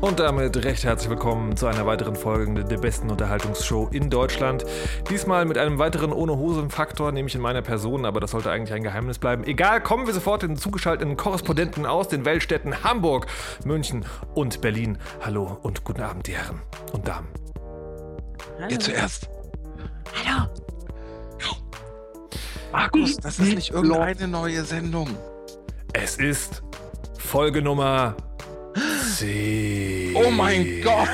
Und damit recht herzlich willkommen zu einer weiteren Folge der besten Unterhaltungsshow in Deutschland. Diesmal mit einem weiteren ohne Hosen-Faktor, nämlich in meiner Person, aber das sollte eigentlich ein Geheimnis bleiben. Egal, kommen wir sofort in den zugeschalteten Korrespondenten aus den Weltstädten Hamburg, München und Berlin. Hallo und guten Abend, die Herren und Damen. Hallo. Ihr zuerst. Hallo. Markus, das ist nicht irgendeine neue Sendung. Es ist Folge Nummer 10. Oh mein Gott!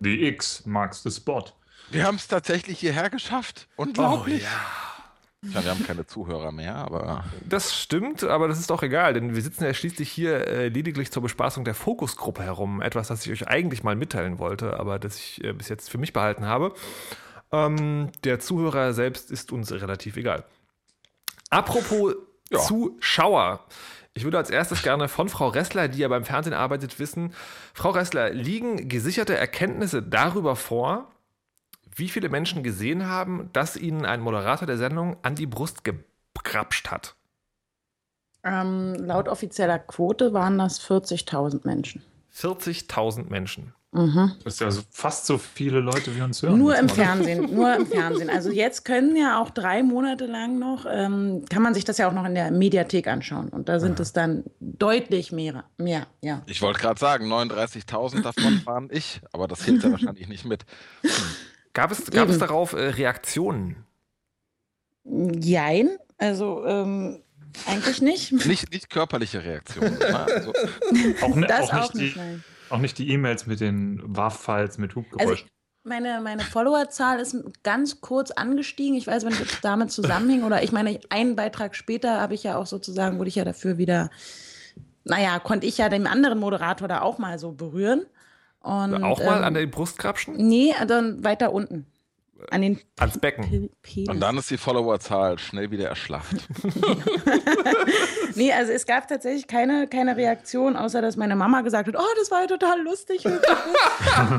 Die X marks the spot. Wir haben es tatsächlich hierher geschafft. Unglaublich. Oh, ja. ja. wir haben keine Zuhörer mehr, aber. Das stimmt, aber das ist doch egal, denn wir sitzen ja schließlich hier äh, lediglich zur Bespaßung der Fokusgruppe herum. Etwas, das ich euch eigentlich mal mitteilen wollte, aber das ich äh, bis jetzt für mich behalten habe. Ähm, der Zuhörer selbst ist uns relativ egal. Apropos ja. Zuschauer. Ich würde als erstes gerne von Frau Ressler, die ja beim Fernsehen arbeitet, wissen, Frau Ressler, liegen gesicherte Erkenntnisse darüber vor, wie viele Menschen gesehen haben, dass ihnen ein Moderator der Sendung an die Brust gekrapscht hat? Ähm, laut offizieller Quote waren das 40.000 Menschen. 40.000 Menschen. Mhm. Das ist ja fast so viele Leute, wie uns hören. Nur im Fernsehen, nur im Fernsehen. Also jetzt können ja auch drei Monate lang noch, ähm, kann man sich das ja auch noch in der Mediathek anschauen. Und da sind ja. es dann deutlich mehr. mehr ja. Ich wollte gerade sagen, 39.000 davon waren ich, aber das hilft ja wahrscheinlich nicht mit. Gab es, gab es darauf äh, Reaktionen? Jein, also ähm, eigentlich nicht. Nicht, nicht körperliche Reaktionen. Ne? Also, auch, ne, das auch nicht, auch nicht die, auch nicht die E-Mails mit den WAV-Files mit Hubgeräusch. Also meine, meine Followerzahl ist ganz kurz angestiegen. Ich weiß ob es damit zusammenhing oder ich meine, einen Beitrag später habe ich ja auch sozusagen, wurde ich ja dafür wieder, naja, konnte ich ja den anderen Moderator da auch mal so berühren. Und, auch mal ähm, an der Brust krapschen? Nee, dann weiter unten. An den Ans Becken. Penis. Und dann ist die Followerzahl schnell wieder erschlafft. nee, also es gab tatsächlich keine, keine Reaktion, außer dass meine Mama gesagt hat, oh, das war ja total lustig. Und,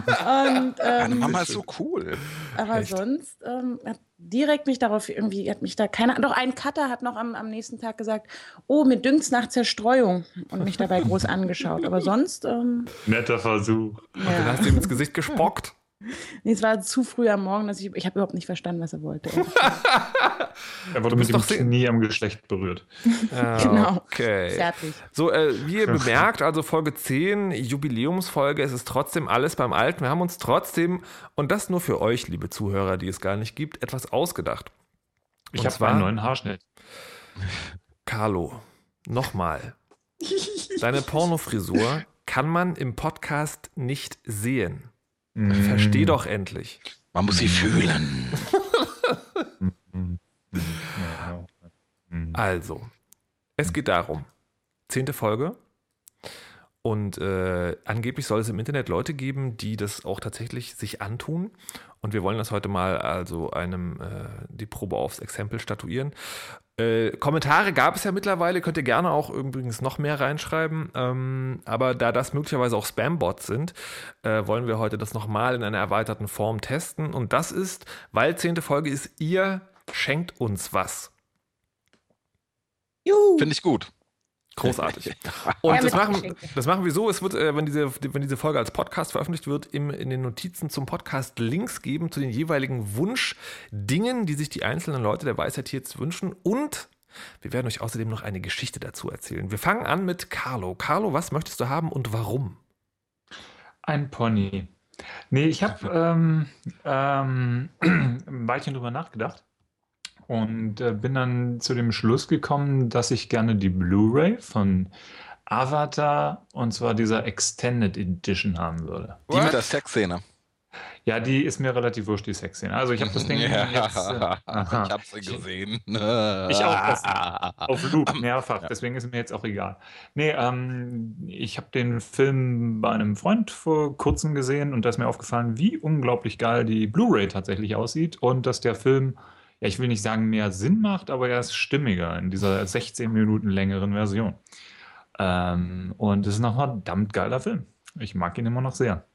ähm, meine Mama ist so cool. Aber Echt? sonst ähm, hat direkt mich darauf irgendwie, hat mich da keiner, doch ein Cutter hat noch am, am nächsten Tag gesagt, oh, mir dünkt's nach Zerstreuung und mich dabei groß angeschaut. Aber sonst. Ähm, Netter Versuch. Ja. Und dann hast du ihm ins Gesicht gespockt. Nee, es war zu früh am Morgen, dass ich, ich habe überhaupt nicht verstanden, was er wollte. er wurde mit dem Knie am Geschlecht berührt. Ah, genau. Okay. Fertig. So, äh, wie ihr bemerkt, also Folge 10, Jubiläumsfolge, es ist trotzdem alles beim Alten. Wir haben uns trotzdem, und das nur für euch, liebe Zuhörer, die es gar nicht gibt, etwas ausgedacht. Ich habe einen neuen Haarschnitt. Carlo, nochmal. Deine Pornofrisur kann man im Podcast nicht sehen. Versteh doch endlich. Man muss sie fühlen. also, es geht darum. Zehnte Folge. Und äh, angeblich soll es im Internet Leute geben, die das auch tatsächlich sich antun. Und wir wollen das heute mal also einem äh, die Probe aufs Exempel statuieren. Äh, Kommentare gab es ja mittlerweile, könnt ihr gerne auch übrigens noch mehr reinschreiben. Ähm, aber da das möglicherweise auch Spam-Bots sind, äh, wollen wir heute das nochmal in einer erweiterten Form testen. Und das ist, weil zehnte Folge ist, ihr schenkt uns was. Finde ich gut. Großartig. Und das machen, das machen wir so, es wird, äh, wenn, diese, wenn diese Folge als Podcast veröffentlicht wird, im, in den Notizen zum Podcast Links geben zu den jeweiligen Wunschdingen, die sich die einzelnen Leute der Weisheit jetzt wünschen. Und wir werden euch außerdem noch eine Geschichte dazu erzählen. Wir fangen an mit Carlo. Carlo, was möchtest du haben und warum? Ein Pony. Nee, ich habe ähm, ähm, ein Weilchen drüber nachgedacht und äh, bin dann zu dem Schluss gekommen, dass ich gerne die Blu-ray von Avatar und zwar dieser Extended Edition haben würde. Die mit der Sexszene. Ja, die ist mir relativ wurscht, die Sexszene. Also ich habe das Ding ja, jetzt. Äh, ich habe sie gesehen. Ich auch. Das, auf Loop, mehrfach. Deswegen ist mir jetzt auch egal. Nee, ähm, ich habe den Film bei einem Freund vor kurzem gesehen und da ist mir aufgefallen, wie unglaublich geil die Blu-ray tatsächlich aussieht und dass der Film, ja, ich will nicht sagen mehr Sinn macht, aber er ist stimmiger in dieser 16 Minuten längeren Version. Ähm, und es ist noch ein verdammt geiler Film. Ich mag ihn immer noch sehr.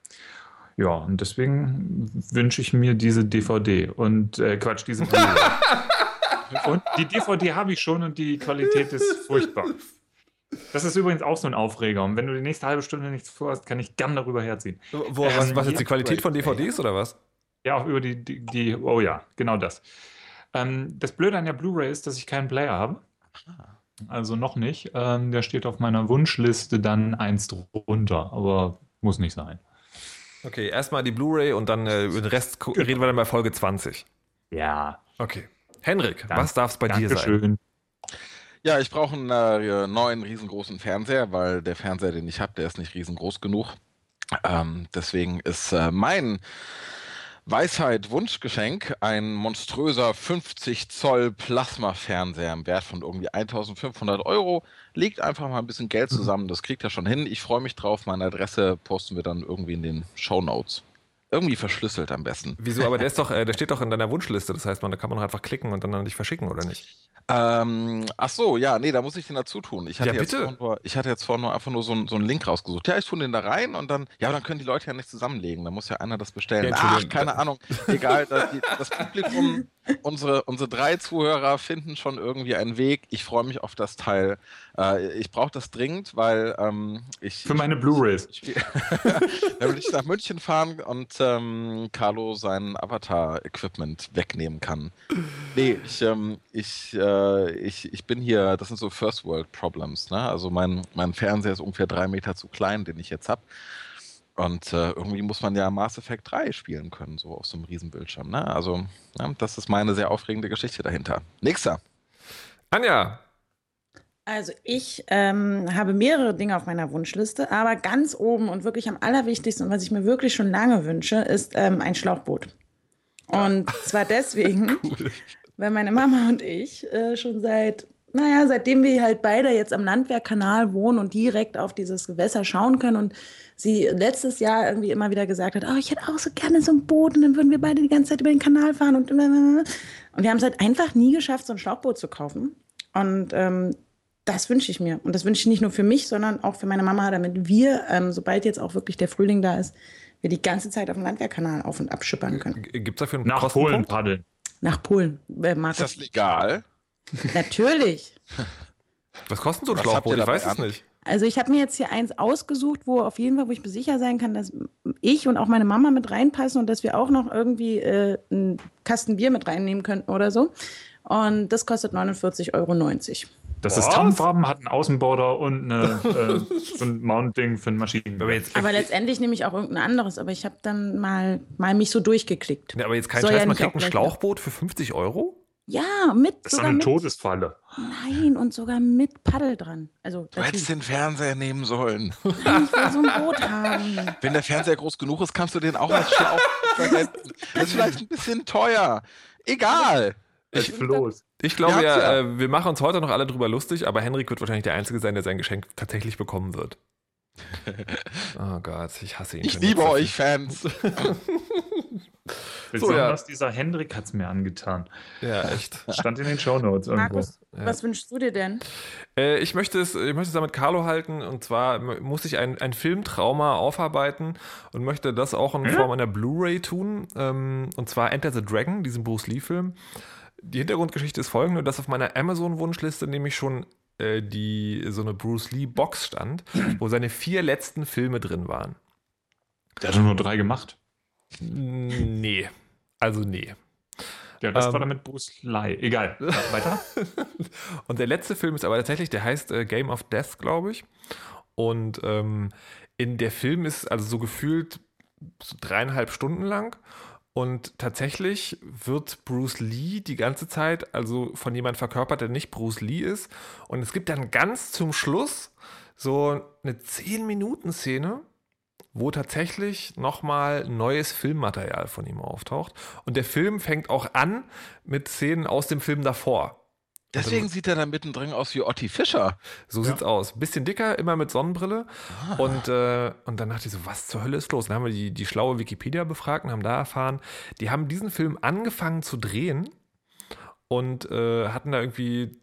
Ja, und deswegen wünsche ich mir diese DVD und äh, Quatsch, diese Blu-ray. und die DVD habe ich schon und die Qualität ist furchtbar. Das ist übrigens auch so ein Aufreger. Und wenn du die nächste halbe Stunde nichts vorhast, kann ich gern darüber herziehen. Wo, was, was jetzt die Qualität von DVDs oder was? Ja, auch über die, die, die oh ja, genau das. Ähm, das Blöde an der Blu-ray ist, dass ich keinen Player habe. Also noch nicht. Ähm, der steht auf meiner Wunschliste dann eins drunter, aber muss nicht sein. Okay, erstmal die Blu-ray und dann äh, über den Rest gu- reden wir dann bei Folge 20. Ja, Okay. Henrik, Dank- was darf es bei dir sein? Dankeschön. Ja, ich brauche einen äh, neuen riesengroßen Fernseher, weil der Fernseher, den ich habe, der ist nicht riesengroß genug. Ähm, deswegen ist äh, mein Weisheit-Wunschgeschenk ein monströser 50 Zoll Plasma-Fernseher im Wert von irgendwie 1500 Euro. Legt einfach mal ein bisschen Geld zusammen, das kriegt er schon hin. Ich freue mich drauf. Meine Adresse posten wir dann irgendwie in den Show Notes. Irgendwie verschlüsselt am besten. Wieso? Aber der ist doch, äh, der steht doch in deiner Wunschliste. Das heißt, man, da kann man doch einfach klicken und dann an dich verschicken, oder nicht? Ähm, ach so, ja, nee, da muss ich den dazu tun. Ich hatte, Ja, jetzt, bitte. vorhin nur, ich hatte jetzt vorhin nur einfach nur so, einen- so einen Link rausgesucht. Ja, ich tue den da rein und dann, ja, dann können die Leute ja nicht zusammenlegen. Da muss ja einer das bestellen. Ja, Ach, keine Ahnung. Egal, das, das Publikum, unsere, unsere drei Zuhörer finden schon irgendwie einen Weg. Ich freue mich auf das Teil. Äh, ich brauche das dringend, weil ähm, ich. Für meine Blu-rays. Da will ich nach München fahren und ähm, Carlo sein Avatar-Equipment wegnehmen kann. Nee, ich, ähm, ich, äh, ich, ich bin hier, das sind so First World Problems. Ne? Also mein, mein Fernseher ist ungefähr drei Meter zu klein, den ich jetzt habe. Und äh, irgendwie muss man ja Mass Effect 3 spielen können, so auf so einem Riesenbildschirm. Ne? Also, ja, das ist meine sehr aufregende Geschichte dahinter. Nächster. Anja, Also ich ähm, habe mehrere Dinge auf meiner Wunschliste, aber ganz oben und wirklich am allerwichtigsten und was ich mir wirklich schon lange wünsche, ist ähm, ein Schlauchboot. Und zwar deswegen, weil meine Mama und ich äh, schon seit, naja, seitdem wir halt beide jetzt am Landwehrkanal wohnen und direkt auf dieses Gewässer schauen können und sie letztes Jahr irgendwie immer wieder gesagt hat, oh, ich hätte auch so gerne so ein Boot und dann würden wir beide die ganze Zeit über den Kanal fahren und und wir haben es halt einfach nie geschafft, so ein Schlauchboot zu kaufen. Und ähm, das wünsche ich mir. Und das wünsche ich nicht nur für mich, sondern auch für meine Mama, damit wir, ähm, sobald jetzt auch wirklich der Frühling da ist, wir die ganze Zeit auf dem Landwehrkanal auf und ab schippern können. gibt es dafür einen Nach Polen paddeln. Nach Polen. Äh, Ist Markus. das legal? Natürlich. Was kostet so ein Was Schlauchboot? Ich weiß es nicht. Also ich habe mir jetzt hier eins ausgesucht, wo auf jeden Fall, wo ich mir sicher sein kann, dass ich und auch meine Mama mit reinpassen und dass wir auch noch irgendwie äh, einen Kasten Bier mit reinnehmen könnten oder so. Und das kostet 49,90 Euro. Das Was? ist Tannenfarben, hat einen Außenborder und eine, äh, so ein Mount-Ding für einen Maschinen. Aber Aber letztendlich nehme ich auch irgendein anderes, aber ich habe dann mal, mal mich so durchgeklickt. Ja, aber jetzt kein Soll Scheiß, ja man kriegt ein Schlauchboot für 50 Euro? Ja, mit Das ist eine mit, Todesfalle. Nein, und sogar mit Paddel dran. Also Du hättest den Fernseher nehmen sollen. ich will so ein Boot haben. Wenn der Fernseher groß genug ist, kannst du den auch als Schlauch verwenden. Das ist vielleicht ein bisschen teuer. Egal. Ich floß. Ich glaube ja, ja. Äh, wir machen uns heute noch alle drüber lustig, aber Henrik wird wahrscheinlich der Einzige sein, der sein Geschenk tatsächlich bekommen wird. Oh Gott, ich hasse ihn. Ich schon liebe euch Fans. Besonders dieser Hendrik hat es mir angetan. Ja, echt. Stand in den Shownotes irgendwo. Markus, was wünschst du dir denn? Äh, ich, möchte es, ich möchte es da mit Carlo halten und zwar muss ich ein, ein Filmtrauma aufarbeiten und möchte das auch in Form einer Blu-ray tun. Ähm, und zwar Enter the Dragon, diesen Bruce Lee-Film. Die Hintergrundgeschichte ist folgende, dass auf meiner Amazon-Wunschliste nämlich schon äh, die, so eine Bruce Lee-Box stand, wo seine vier letzten Filme drin waren. Der hat nur drei gemacht. Nee. Also nee. Ja, das Ähm. war damit Bruce Lee. Egal. Weiter? Und der letzte Film ist aber tatsächlich, der heißt äh, Game of Death, glaube ich. Und ähm, in der Film ist also so gefühlt so dreieinhalb Stunden lang. Und tatsächlich wird Bruce Lee die ganze Zeit also von jemandem verkörpert, der nicht Bruce Lee ist. Und es gibt dann ganz zum Schluss so eine 10-Minuten-Szene, wo tatsächlich nochmal neues Filmmaterial von ihm auftaucht. Und der Film fängt auch an mit Szenen aus dem Film davor. Deswegen sieht er da mittendrin aus wie Otti Fischer. So sieht's aus. Bisschen dicker, immer mit Sonnenbrille. Und, äh, und dann dachte ich so, was zur Hölle ist los? Dann haben wir die, die schlaue Wikipedia befragt und haben da erfahren, die haben diesen Film angefangen zu drehen und äh, hatten da irgendwie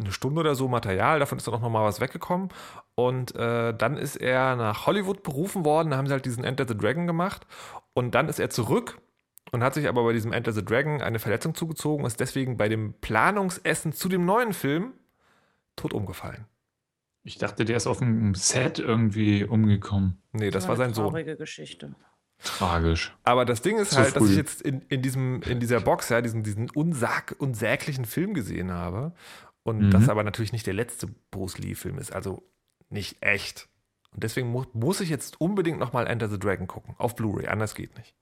eine Stunde oder so Material, davon ist dann auch nochmal was weggekommen. Und äh, dann ist er nach Hollywood berufen worden, da haben sie halt diesen Enter the Dragon gemacht. Und dann ist er zurück und hat sich aber bei diesem Enter the Dragon eine Verletzung zugezogen, ist deswegen bei dem Planungsessen zu dem neuen Film tot umgefallen. Ich dachte, der ist auf dem Set irgendwie umgekommen. Nee, das war sein Sohn. Traurige Geschichte. Tragisch. Aber das Ding ist Zu halt, dass früh. ich jetzt in, in, diesem, in dieser Box ja diesen, diesen unsag, unsäglichen Film gesehen habe. Und Mhm. das aber natürlich nicht der letzte Bruce Lee-Film ist. Also nicht echt. Und deswegen mu muss ich jetzt unbedingt nochmal Enter the Dragon gucken. Auf Blu-ray. Anders geht nicht.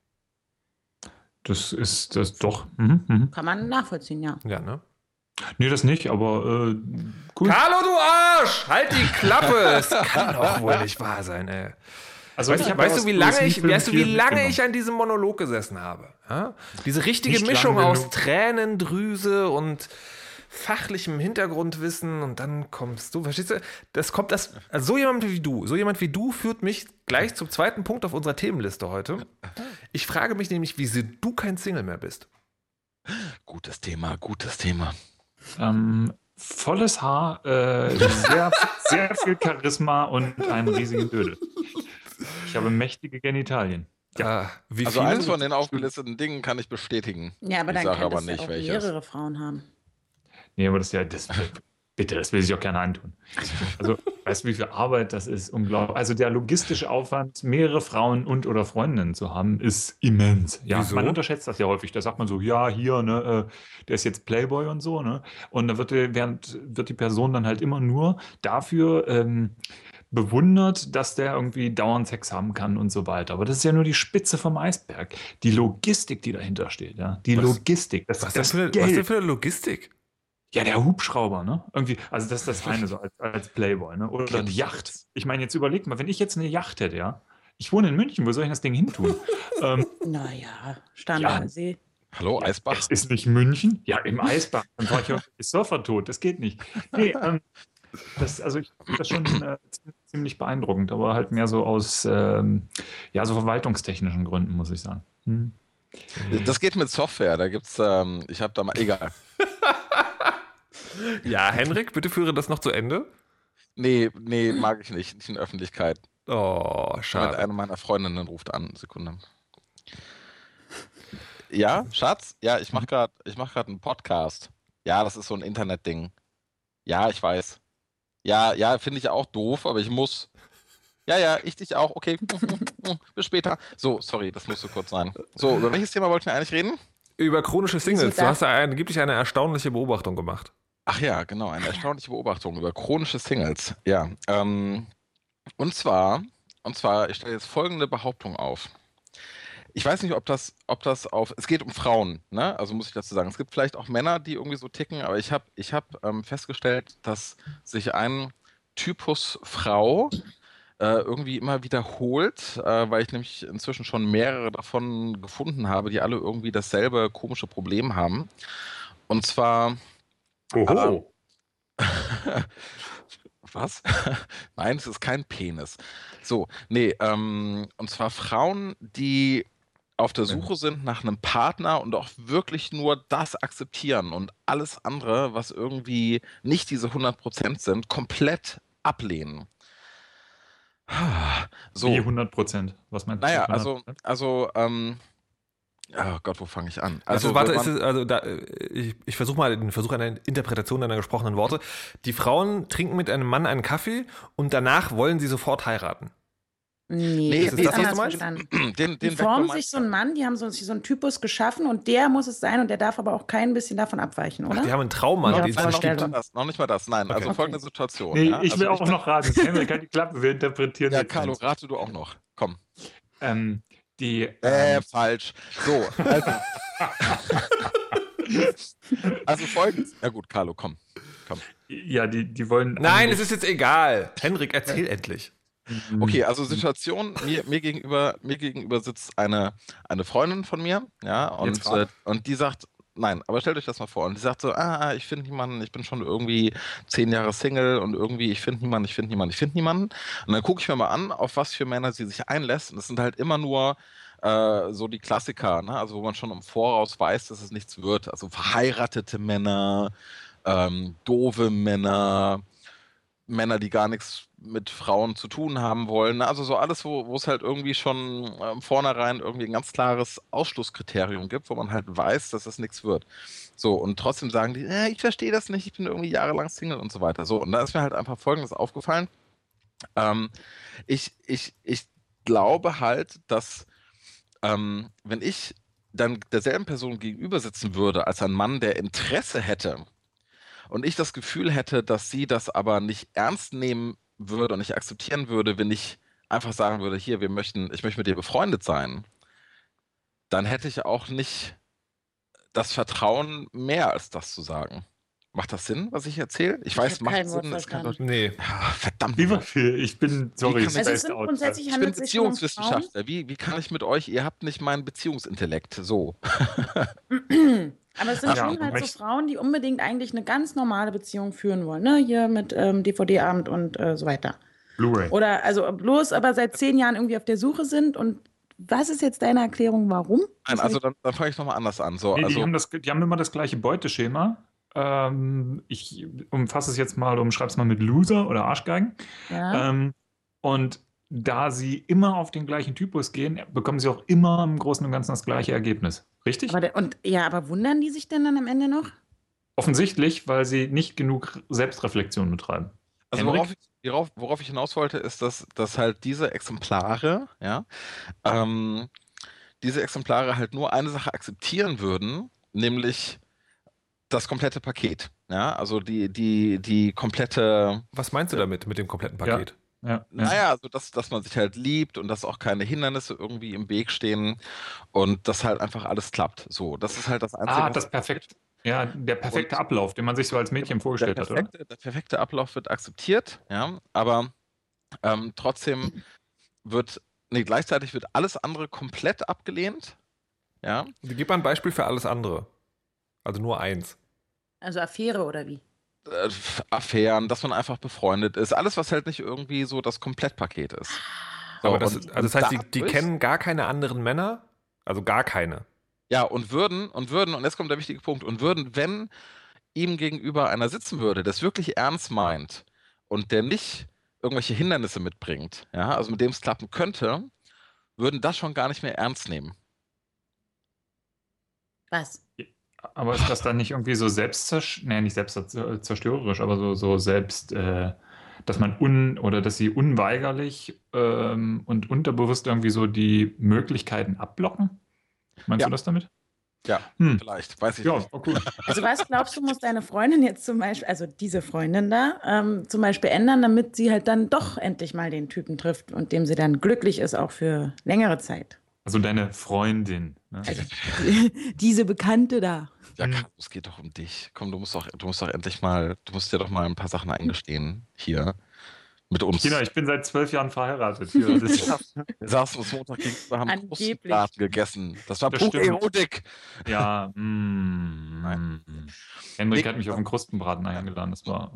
Das ist das doch. Mhm, mhm. Kann man nachvollziehen, ja. Ja, ne? Nee, das nicht, aber äh, cool. Carlo, du Arsch! Halt die Klappe! Es kann doch wohl nicht wahr sein, ey. Also Weißt, du, hab weißt du, wie lange ich, weißt du, wie lange ich an diesem Monolog gesessen habe? Ja? Diese richtige Nicht Mischung aus. Tränendrüse und fachlichem Hintergrundwissen und dann kommst du, verstehst du? Das kommt das, also so jemand wie du, so jemand wie du führt mich gleich zum zweiten Punkt auf unserer Themenliste heute. Ich frage mich nämlich, wieso du kein Single mehr bist. Gutes Thema, gutes Thema. Ähm, volles Haar, äh, sehr, sehr viel Charisma und einen riesigen Dödel. Ich habe mächtige Genitalien. Ja. wie Also viele? eins von den aufgelisteten Dingen kann ich bestätigen. Ja, aber Ich dann sage kann aber das ja nicht, auch welches. mehrere Frauen haben. Nee, aber das ist ja, das, bitte, das will ich auch gerne antun. Also, weißt du, wie viel Arbeit das ist? Unglaublich. Also, der logistische Aufwand, mehrere Frauen und oder Freundinnen zu haben, ist immens. Ja, Wieso? man unterschätzt das ja häufig. Da sagt man so, ja, hier, ne, äh, der ist jetzt Playboy und so, ne? Und da wird, die- während, wird die Person dann halt immer nur dafür ähm, bewundert, dass der irgendwie dauernd Sex haben kann und so weiter. Aber das ist ja nur die Spitze vom Eisberg. Die Logistik, die dahinter steht, ja. Die Was- Logistik, das, was, denn das für, eine- Geld. was denn für eine Logistik? Ja, der Hubschrauber, ne? Irgendwie, also das ist das eine so als, als Playboy, ne? Oder die Yacht. Ich meine, jetzt überleg mal, wenn ich jetzt eine Yacht hätte, ja? Ich wohne in München, wo soll ich das Ding hin tun? ähm, Naja, Standardsee. Hallo, Eisbach? es ist nicht München? Ja, im Eisbach. Dann war ich ja Surfer tot, das geht nicht. Nee, ähm, das, also ich finde das schon äh, ziemlich beeindruckend, aber halt mehr so aus, ähm, ja, so verwaltungstechnischen Gründen, muss ich sagen. Hm. Das geht mit Software. Da gibt's, ähm, ich habe da mal, egal. Ja, Henrik, bitte führe das noch zu Ende. Nee, nee, mag ich nicht. Nicht in Öffentlichkeit. Oh, Mit schade. einer meiner Freundinnen ruft an. Sekunde. Ja, Schatz? Ja, ich mache gerade mach grad einen Podcast. Ja, das ist so ein Internetding. Ja, ich weiß. Ja, ja, finde ich auch doof, aber ich muss. Ja, ja, ich dich auch. Okay. Bis später. So, sorry, das musste kurz sein. So, über welches Thema wollten wir eigentlich reden? Über chronische Singles. Du hast eine, angeblich eine erstaunliche Beobachtung gemacht. Ach ja, genau, eine erstaunliche Beobachtung über chronische Singles. Ja, ähm, und zwar, und zwar, ich stelle jetzt folgende Behauptung auf. Ich weiß nicht, ob das, ob das auf, es geht um Frauen, ne? Also muss ich dazu sagen. Es gibt vielleicht auch Männer, die irgendwie so ticken, aber ich habe, ich habe ähm, festgestellt, dass sich ein Typus Frau äh, irgendwie immer wiederholt, äh, weil ich nämlich inzwischen schon mehrere davon gefunden habe, die alle irgendwie dasselbe komische Problem haben. Und zwar Oho. Was? Nein, es ist kein Penis. So, nee, ähm, und zwar Frauen, die auf der Suche sind nach einem Partner und auch wirklich nur das akzeptieren und alles andere, was irgendwie nicht diese 100% sind, komplett ablehnen. So, Wie 100 Prozent. Was meinst du? naja, also, 100%? also, ähm, oh Gott, wo fange ich an? Also, warte, ist man- es, also da, äh, ich, ich versuche mal den Versuch einer Interpretation deiner gesprochenen Worte. Die Frauen trinken mit einem Mann einen Kaffee und danach wollen sie sofort heiraten. Nee, Nee, das nee, ist das, was du verstanden. den, Die den formen sich so einen Mann, die haben so, so einen Typus geschaffen und der muss es sein und der darf aber auch kein bisschen davon abweichen, oder? Die haben einen Traummann, Ja, den es Nein, noch nicht mal das, noch nicht mal das. Nein, also Okay. folgende Situation. Nee, ja? ich will also auch noch raten. Henrik, halt die Klappe, wir interpretieren Ja, Carlo, rate du auch noch. Komm. Ähm, die, Äh, ähm, falsch. So, also. also folgendes. Ja gut, Carlo, komm. ja, die, die wollen. Nein, es ist jetzt egal. Henrik, erzähl endlich. Okay, also Situation, mir, mir, gegenüber, mir gegenüber sitzt eine, eine Freundin von mir, ja, und, äh, und die sagt, nein, aber stellt euch das mal vor, und die sagt so, ah, ich finde niemanden, ich bin schon irgendwie zehn Jahre Single und irgendwie, ich finde niemanden, ich finde niemanden, ich finde niemanden. Und dann gucke ich mir mal an, auf was für Männer sie sich einlässt, und es sind halt immer nur äh, so die Klassiker, ne? also wo man schon im Voraus weiß, dass es nichts wird, also verheiratete Männer, ähm, doofe Männer, Männer, die gar nichts mit Frauen zu tun haben wollen. Also so alles, wo, es halt irgendwie schon ähm, vornherein irgendwie ein ganz klares Ausschlusskriterium gibt, wo man halt weiß, dass es nichts wird. So, und trotzdem sagen die, äh, ich verstehe das nicht, ich bin irgendwie jahrelang Single und so weiter. So, und da ist mir halt einfach Folgendes aufgefallen. Ähm, ich, ich, ich glaube halt, dass ähm, wenn ich dann derselben Person gegenüber sitzen würde, als ein Mann, der Interesse hätte, und ich das Gefühl hätte, dass sie das aber nicht ernst nehmen würde und nicht akzeptieren würde, wenn ich einfach sagen würde, hier, wir möchten, ich möchte mit dir befreundet sein, dann hätte ich auch nicht das Vertrauen, mehr als das zu sagen. Macht das Sinn, was ich erzähle? Ich, Ich weiß, macht kein Wort Sinn. Kann doch, verstanden. Nee. verdammt. Lieber Phil, ich bin, sorry, ich Also es sind Out. grundsätzlich ich bin. Beziehungswissenschaftler. Wie, wie kann ich mit euch, ihr habt nicht meinen Beziehungsintellekt. So. Aber es sind Ja, schon halt so Frauen, die unbedingt eigentlich eine ganz normale Beziehung führen wollen. Ne? Hier mit ähm, DVD-Abend und äh, so weiter. Blu-ray. Oder also bloß aber seit zehn Jahren irgendwie auf der Suche sind. Und was ist jetzt deine Erklärung, warum? Nein, also dann, dann fange ich nochmal anders an. So, Nee, die, also, haben das, die haben immer das gleiche Beuteschema. Ähm, ich umfasse es jetzt mal, umschreibe es mal mit Loser oder Arschgeigen. ja. Ähm, und da sie immer auf den gleichen Typus gehen, bekommen sie auch immer im Großen und Ganzen das gleiche Ergebnis. Richtig? aber, der- und, ja, aber wundern die sich denn dann am Ende noch? Offensichtlich, weil sie nicht genug Selbstreflexion betreiben. also worauf, ich, worauf, worauf ich hinaus wollte, ist, dass, dass halt diese Exemplare, ja, ähm, diese Exemplare halt nur eine Sache akzeptieren würden, nämlich das komplette Paket. Ja, also die, die, die komplette, Was meinst du damit, mit dem kompletten Paket? Ja, ja. naja, also dass, dass man sich halt liebt und dass auch keine Hindernisse irgendwie im Weg stehen und dass halt einfach alles klappt. So, das ist halt das Einzige. Ah, was- das perfekt. Ja, der perfekte Und- Ablauf, den man sich so als Mädchen der vorgestellt hat, oder? perfekte, der perfekte Ablauf wird akzeptiert, ja, aber ähm, trotzdem wird, nee, gleichzeitig wird alles andere komplett abgelehnt, ja. Gib mal ein Beispiel für alles andere. Also nur eins. Also Affäre oder wie? Äh, Affären, dass man einfach befreundet ist, alles, was halt nicht irgendwie so das Komplettpaket ist. So, Aber das, und- also das heißt, die, die kennen gar keine anderen Männer? Also gar keine. Ja, und würden, und würden, und jetzt kommt der wichtige Punkt, und würden, wenn ihm gegenüber einer sitzen würde, das wirklich ernst meint und der nicht irgendwelche Hindernisse mitbringt, ja, also mit dem es klappen könnte, würden das schon gar nicht mehr ernst nehmen. Was? Aber ist das dann nicht irgendwie so selbstzerstörerisch, nee, nicht selbstzerstörerisch, aber so, so selbst, äh, dass man un oder dass sie unweigerlich ähm, und unterbewusst irgendwie so die Möglichkeiten abblocken? Meinst Ja. du das damit? Ja, Hm. vielleicht, weiß ich Ja, nicht. cool. Also was glaubst du, muss deine Freundin jetzt zum Beispiel, also diese Freundin da, ähm, zum Beispiel ändern, damit sie halt dann doch endlich mal den Typen trifft und dem sie dann glücklich ist, auch für längere Zeit? Also deine Freundin. Ne? Also diese Bekannte da. Ja, Hm. Carlos, es geht doch um dich. Komm, du musst doch, du musst doch endlich mal, du musst dir doch mal ein paar Sachen eingestehen hier mit uns. Kinder, ich bin seit zwölf Jahren verheiratet. Ja, das ist, Wir saßen uns Montag gegenüber, haben. Brustbraten gegessen. Das war pure. Erotik. ja mm, Nein. mm. Henrik Nee. hat mich auf einen Krustenbraten eingeladen. Das war.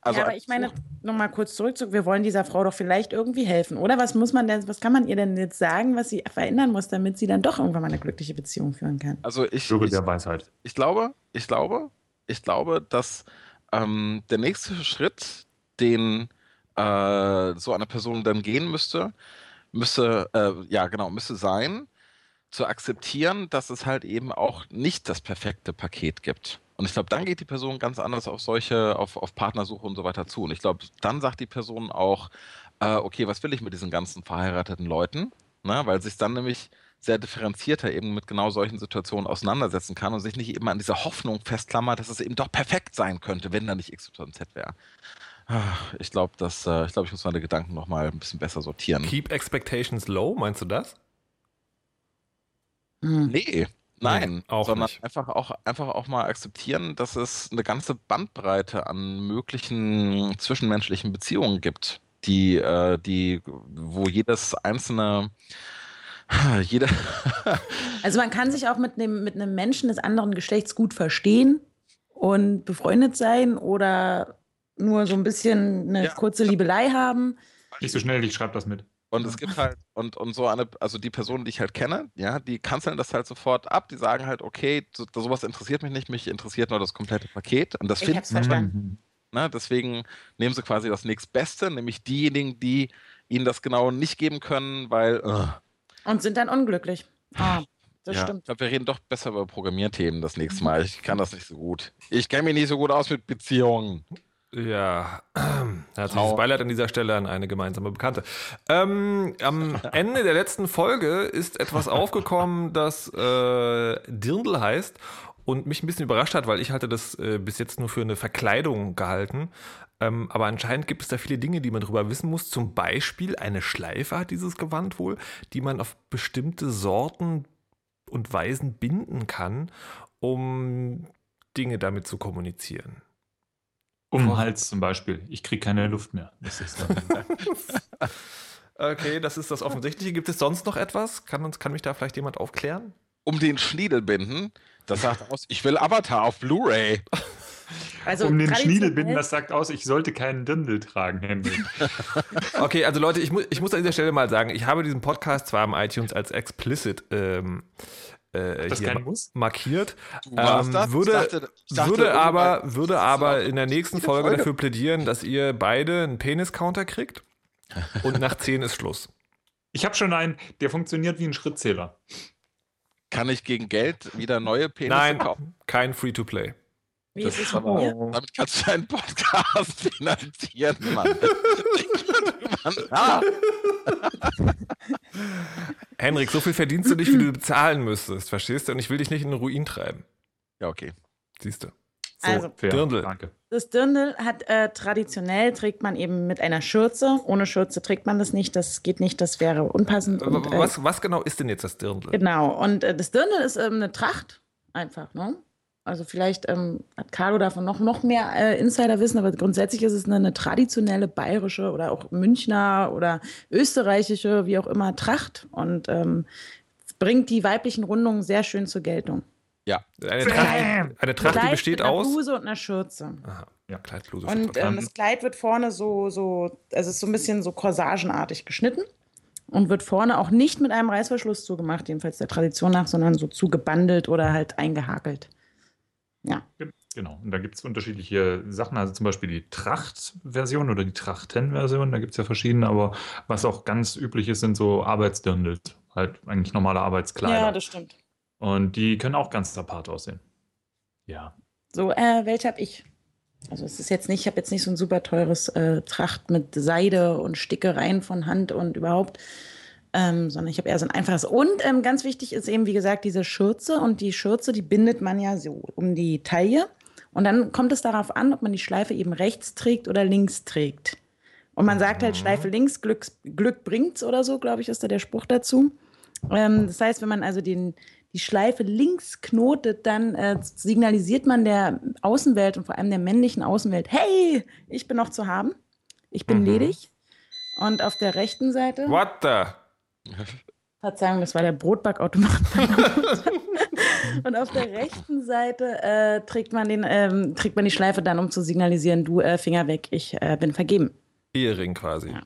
Also ja, aber ich meine, nochmal kurz zurück, zu- wir wollen dieser Frau doch vielleicht irgendwie helfen, oder? Was muss man denn, was kann man ihr denn jetzt sagen, was sie verändern muss, damit sie dann doch irgendwann mal eine glückliche Beziehung führen kann? also ich, ich, der Weisheit. ich glaube, ich glaube, ich glaube, dass ähm, der nächste Schritt, den äh, so eine Person dann gehen müsste, müsste, äh, ja genau, müsste sein, zu akzeptieren, dass es halt eben auch nicht das perfekte Paket gibt. Und ich glaube, dann geht die Person ganz anders auf solche, auf, auf Partnersuche und so weiter zu. Und ich glaube, dann sagt die Person auch, äh, okay, was will ich mit diesen ganzen verheirateten Leuten? Ne? Weil sich dann nämlich sehr differenzierter eben mit genau solchen Situationen auseinandersetzen kann und sich nicht immer an dieser Hoffnung festklammert, dass es eben doch perfekt sein könnte, wenn da nicht XYZ wäre. Ah, Ich glaube, dass äh, ich glaube, ich muss meine Gedanken noch mal ein bisschen besser sortieren. Keep expectations low, meinst du das? Hm. Nee, nein, auch sondern nicht. einfach auch einfach auch mal akzeptieren, dass es eine ganze Bandbreite an möglichen zwischenmenschlichen Beziehungen gibt. die, äh, die, wo jedes einzelne jeder. also man kann sich auch mit einem, mit einem Menschen des anderen Geschlechts gut verstehen und befreundet sein oder nur so ein bisschen eine ja. kurze Liebelei haben. Nicht so schnell, ich schreibe das mit. Und es gibt halt, und, und so eine, also die Personen, die ich halt kenne, ja, die kanzeln das halt sofort ab, die sagen halt, okay, so, sowas interessiert mich nicht, mich interessiert nur das komplette Paket. Und das finde ich verstanden. Ne, deswegen nehmen sie quasi das nächstbeste, nämlich diejenigen, die ihnen das genau nicht geben können, weil. Uh. Und sind dann unglücklich. Ah, das ja, stimmt. Ich glaube, wir reden doch besser über Programmierthemen das nächste Mal. Ich kann das nicht so gut. Ich kenne mich nicht so gut aus mit Beziehungen. Ja, herzliches Beileid an dieser Stelle an eine gemeinsame Bekannte. Ähm, am Ende der letzten Folge ist etwas aufgekommen, das äh, Dirndl heißt und mich ein bisschen überrascht hat, weil ich hatte das äh, bis jetzt nur für eine Verkleidung gehalten. Ähm, aber anscheinend gibt es da viele Dinge, die man darüber wissen muss. Zum Beispiel eine Schleife hat dieses Gewand wohl, die man auf bestimmte Sorten und Weisen binden kann, um Dinge damit zu kommunizieren. Um den Hals zum Beispiel. Ich kriege keine Luft mehr. Das okay, das ist das Offensichtliche. Gibt es sonst noch etwas? Kann, uns, kann mich da vielleicht jemand aufklären? Um den Schniedel binden, das sagt aus, ich will Avatar auf Blu-ray. Also um den Schniedel binden, das sagt aus, ich sollte keinen Dirndl tragen, Henry. okay, also Leute, ich, mu ich muss an dieser Stelle mal sagen, ich habe diesen Podcast zwar im iTunes als explicit ähm, äh, hier markiert. Ähm, würde, dachte, dachte, würde aber, würde aber in der nächsten Folge, Folge dafür plädieren, dass ihr beide einen Penis-Counter kriegt und nach 10 ist Schluss. Ich habe schon einen, der funktioniert wie ein Schrittzähler. Kann ich gegen Geld wieder neue Penisse Nein, kaufen? kein Free-to-Play. Wie das ist es oh. Damit kannst du einen Podcast finanzieren, Mann. Mann. Ah. Henrik, so viel verdienst du nicht, wie du bezahlen müsstest, verstehst du? Und ich will dich nicht in den Ruin treiben. Ja, okay. Siehst du. So, also, Dirndl. Danke. Das Dirndl hat äh, traditionell trägt man eben mit einer Schürze. Ohne Schürze trägt man das nicht. Das geht nicht. Das wäre unpassend. Und, äh, was, was, genau ist denn jetzt das Dirndl? Genau. Und äh, das Dirndl ist ähm, eine Tracht. Einfach, ne? Also vielleicht ähm, hat Carlo davon noch, noch mehr äh, Insiderwissen, aber grundsätzlich ist es eine, eine, traditionelle bayerische oder auch Münchner oder österreichische, wie auch immer, Tracht und ähm, bringt die weiblichen Rundungen sehr schön zur Geltung. Ja, eine Tracht, eine Tracht die besteht aus. Eine Bluse und einer Schürze. Aha. Ja, Kleidbluse. Und ähm, das Kleid wird vorne so, so, also ist so ein bisschen so corsagenartig geschnitten und wird vorne auch nicht mit einem Reißverschluss zugemacht, jedenfalls der Tradition nach, sondern so zugebandelt oder halt eingehakelt. Ja. Genau. Und da gibt es unterschiedliche Sachen, also zum Beispiel die Tracht-Version oder die Trachten-Version, da gibt es ja verschiedene, aber was auch ganz üblich ist, sind so Arbeitsdirndl, halt eigentlich normale Arbeitskleider. Ja, das stimmt. Und die können auch ganz apart aussehen. Ja. So, äh, welche habe ich? Also es ist jetzt nicht, ich habe jetzt nicht so ein super teures äh, Tracht mit Seide und Stickereien von Hand und überhaupt, ähm, sondern ich habe eher so ein einfaches. Und ähm, ganz wichtig ist eben, wie gesagt, diese Schürze. Und die Schürze, die bindet man ja so um die Taille. Und dann kommt es darauf an, ob man die Schleife eben rechts trägt oder links trägt. Und man sagt halt, Schleife links, Glück, Glück bringt's oder so, glaube ich, ist da der Spruch dazu. Ähm, das heißt, wenn man also den, die Schleife links knotet, dann äh, signalisiert man der Außenwelt und vor allem der männlichen Außenwelt, hey, ich bin noch zu haben, ich bin mhm. ledig. Und auf der rechten Seite. What the? Verzeihung, das war der Brotbackautomat. und auf der rechten Seite äh, trägt, man den, ähm, trägt man die Schleife dann, um zu signalisieren, du äh, Finger weg, ich äh, bin vergeben. Ehering quasi. Ja.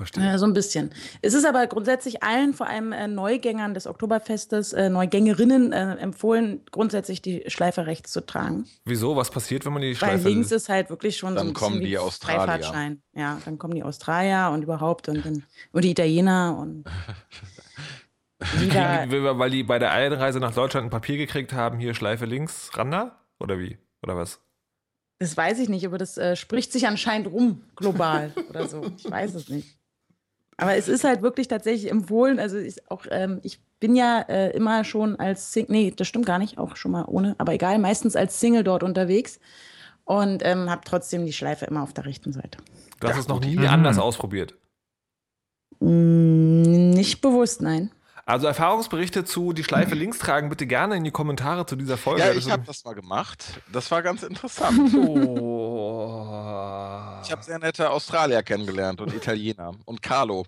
Verstehe. Ja, so ein bisschen. Es ist aber grundsätzlich allen, vor allem äh, Neugängern des Oktoberfestes, äh, Neugängerinnen äh, empfohlen, grundsätzlich die Schleife rechts zu tragen. Wieso? Was passiert, wenn man die Schleife... Weil links ist halt wirklich schon dann so ein kommen die Australier. Ja, dann kommen die Australier und überhaupt und, dann, und die Italiener und... Wieder, weil die bei der Einreise nach Deutschland ein Papier gekriegt haben, hier Schleife links, Randa? Oder wie? Oder was? Das weiß ich nicht, aber das äh, spricht sich anscheinend rum, global oder so. Ich weiß es nicht. Aber es ist halt wirklich tatsächlich empfohlen. Also ich, auch, ähm, ich bin ja äh, immer schon als Single, nee, das stimmt gar nicht, auch schon mal ohne, aber egal, meistens als Single dort unterwegs und ähm, habe trotzdem die Schleife immer auf der rechten Seite. Du hast ja, es noch nie anders ausprobiert? Mm, nicht bewusst, nein. Also Erfahrungsberichte zu die Schleife links tragen bitte gerne in die Kommentare zu dieser Folge. Ja, ich habe das mal gemacht. Das war ganz interessant. oh. Ich habe sehr nette Australier kennengelernt und Italiener. Und Carlo.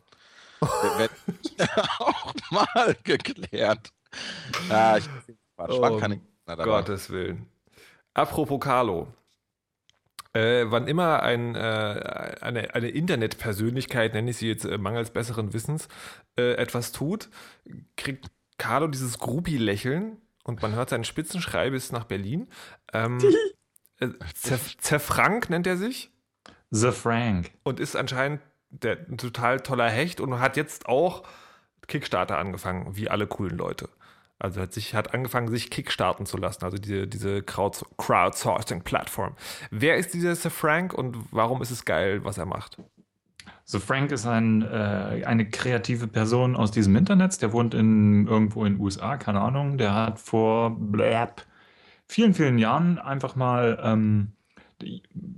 Wird auch mal geklärt. Ja, ich Quatsch. Oh, keine dabei. Gottes Willen. Apropos Carlo. Äh, wann immer ein, äh, eine, eine Internetpersönlichkeit, nenne ich sie jetzt äh, mangels besseren Wissens, äh, etwas tut, kriegt Carlo dieses Groupie-Lächeln und man hört seinen Spitzenschrei bis nach Berlin. Ähm, äh, Zer Zerfrank nennt er sich The Frank. und ist anscheinend der, ein total toller Hecht und hat jetzt auch Kickstarter angefangen, wie alle coolen Leute. Also hat sich hat angefangen, sich kickstarten zu lassen, also diese, diese Crowd, Crowdsourcing-Plattform. Wer ist dieser Sir Frank und warum ist es geil, was er macht? So Frank ist ein, äh, eine kreative Person aus diesem Internet. Der wohnt in, irgendwo in den USA, keine Ahnung. Der hat vor bläb, vielen, vielen Jahren einfach mal ähm,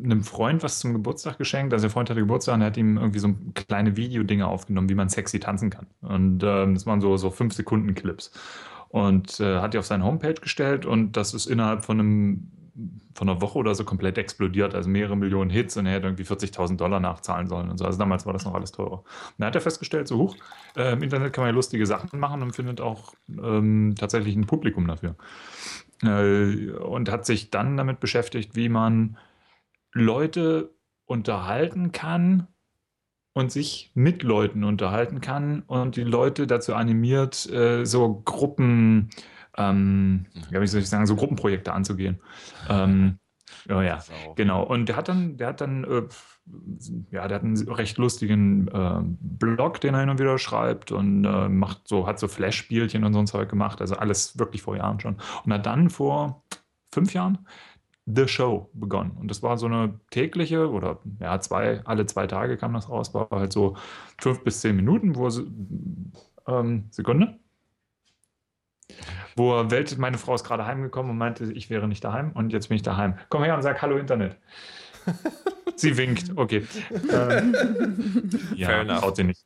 einem Freund was zum Geburtstag geschenkt. Also der Freund hatte Geburtstag und er hat ihm irgendwie so kleine Videodinge aufgenommen, wie man sexy tanzen kann. Und ähm, das waren so, so 5-Sekunden-Clips. Und äh, hat die auf seine Homepage gestellt und das ist innerhalb von einem von einer Woche oder so komplett explodiert, also mehrere Millionen Hits und er hätte irgendwie 40.000 Dollar nachzahlen sollen und so. Also damals war das noch alles teurer. Und dann hat er festgestellt, so hoch, äh, im Internet kann man ja lustige Sachen machen und findet auch ähm, tatsächlich ein Publikum dafür. Äh, und hat sich dann damit beschäftigt, wie man Leute unterhalten kann und sich mit Leuten unterhalten kann und die Leute dazu animiert, äh, so Gruppen, ähm, ja, wie soll ich sagen, so Gruppenprojekte anzugehen. Ähm, ja, ja, genau. Und der hat dann, der hat dann, äh, ja, der hat einen recht lustigen äh, Blog, den er hin und wieder schreibt und äh, macht so, hat so Flash-Spielchen und so ein Zeug gemacht, also alles wirklich vor Jahren schon. Und hat dann vor fünf Jahren The Show begonnen. Und das war so eine tägliche oder ja, zwei, alle zwei Tage kam das raus, war halt so fünf bis zehn Minuten, wo sie, ähm, Sekunde. Wo er Welt, meine Frau ist gerade heimgekommen und meinte, ich wäre nicht daheim und jetzt bin ich daheim. Komm her und sag Hallo Internet. sie winkt, okay. Ähm, ja, Fair enough. traut sie nicht.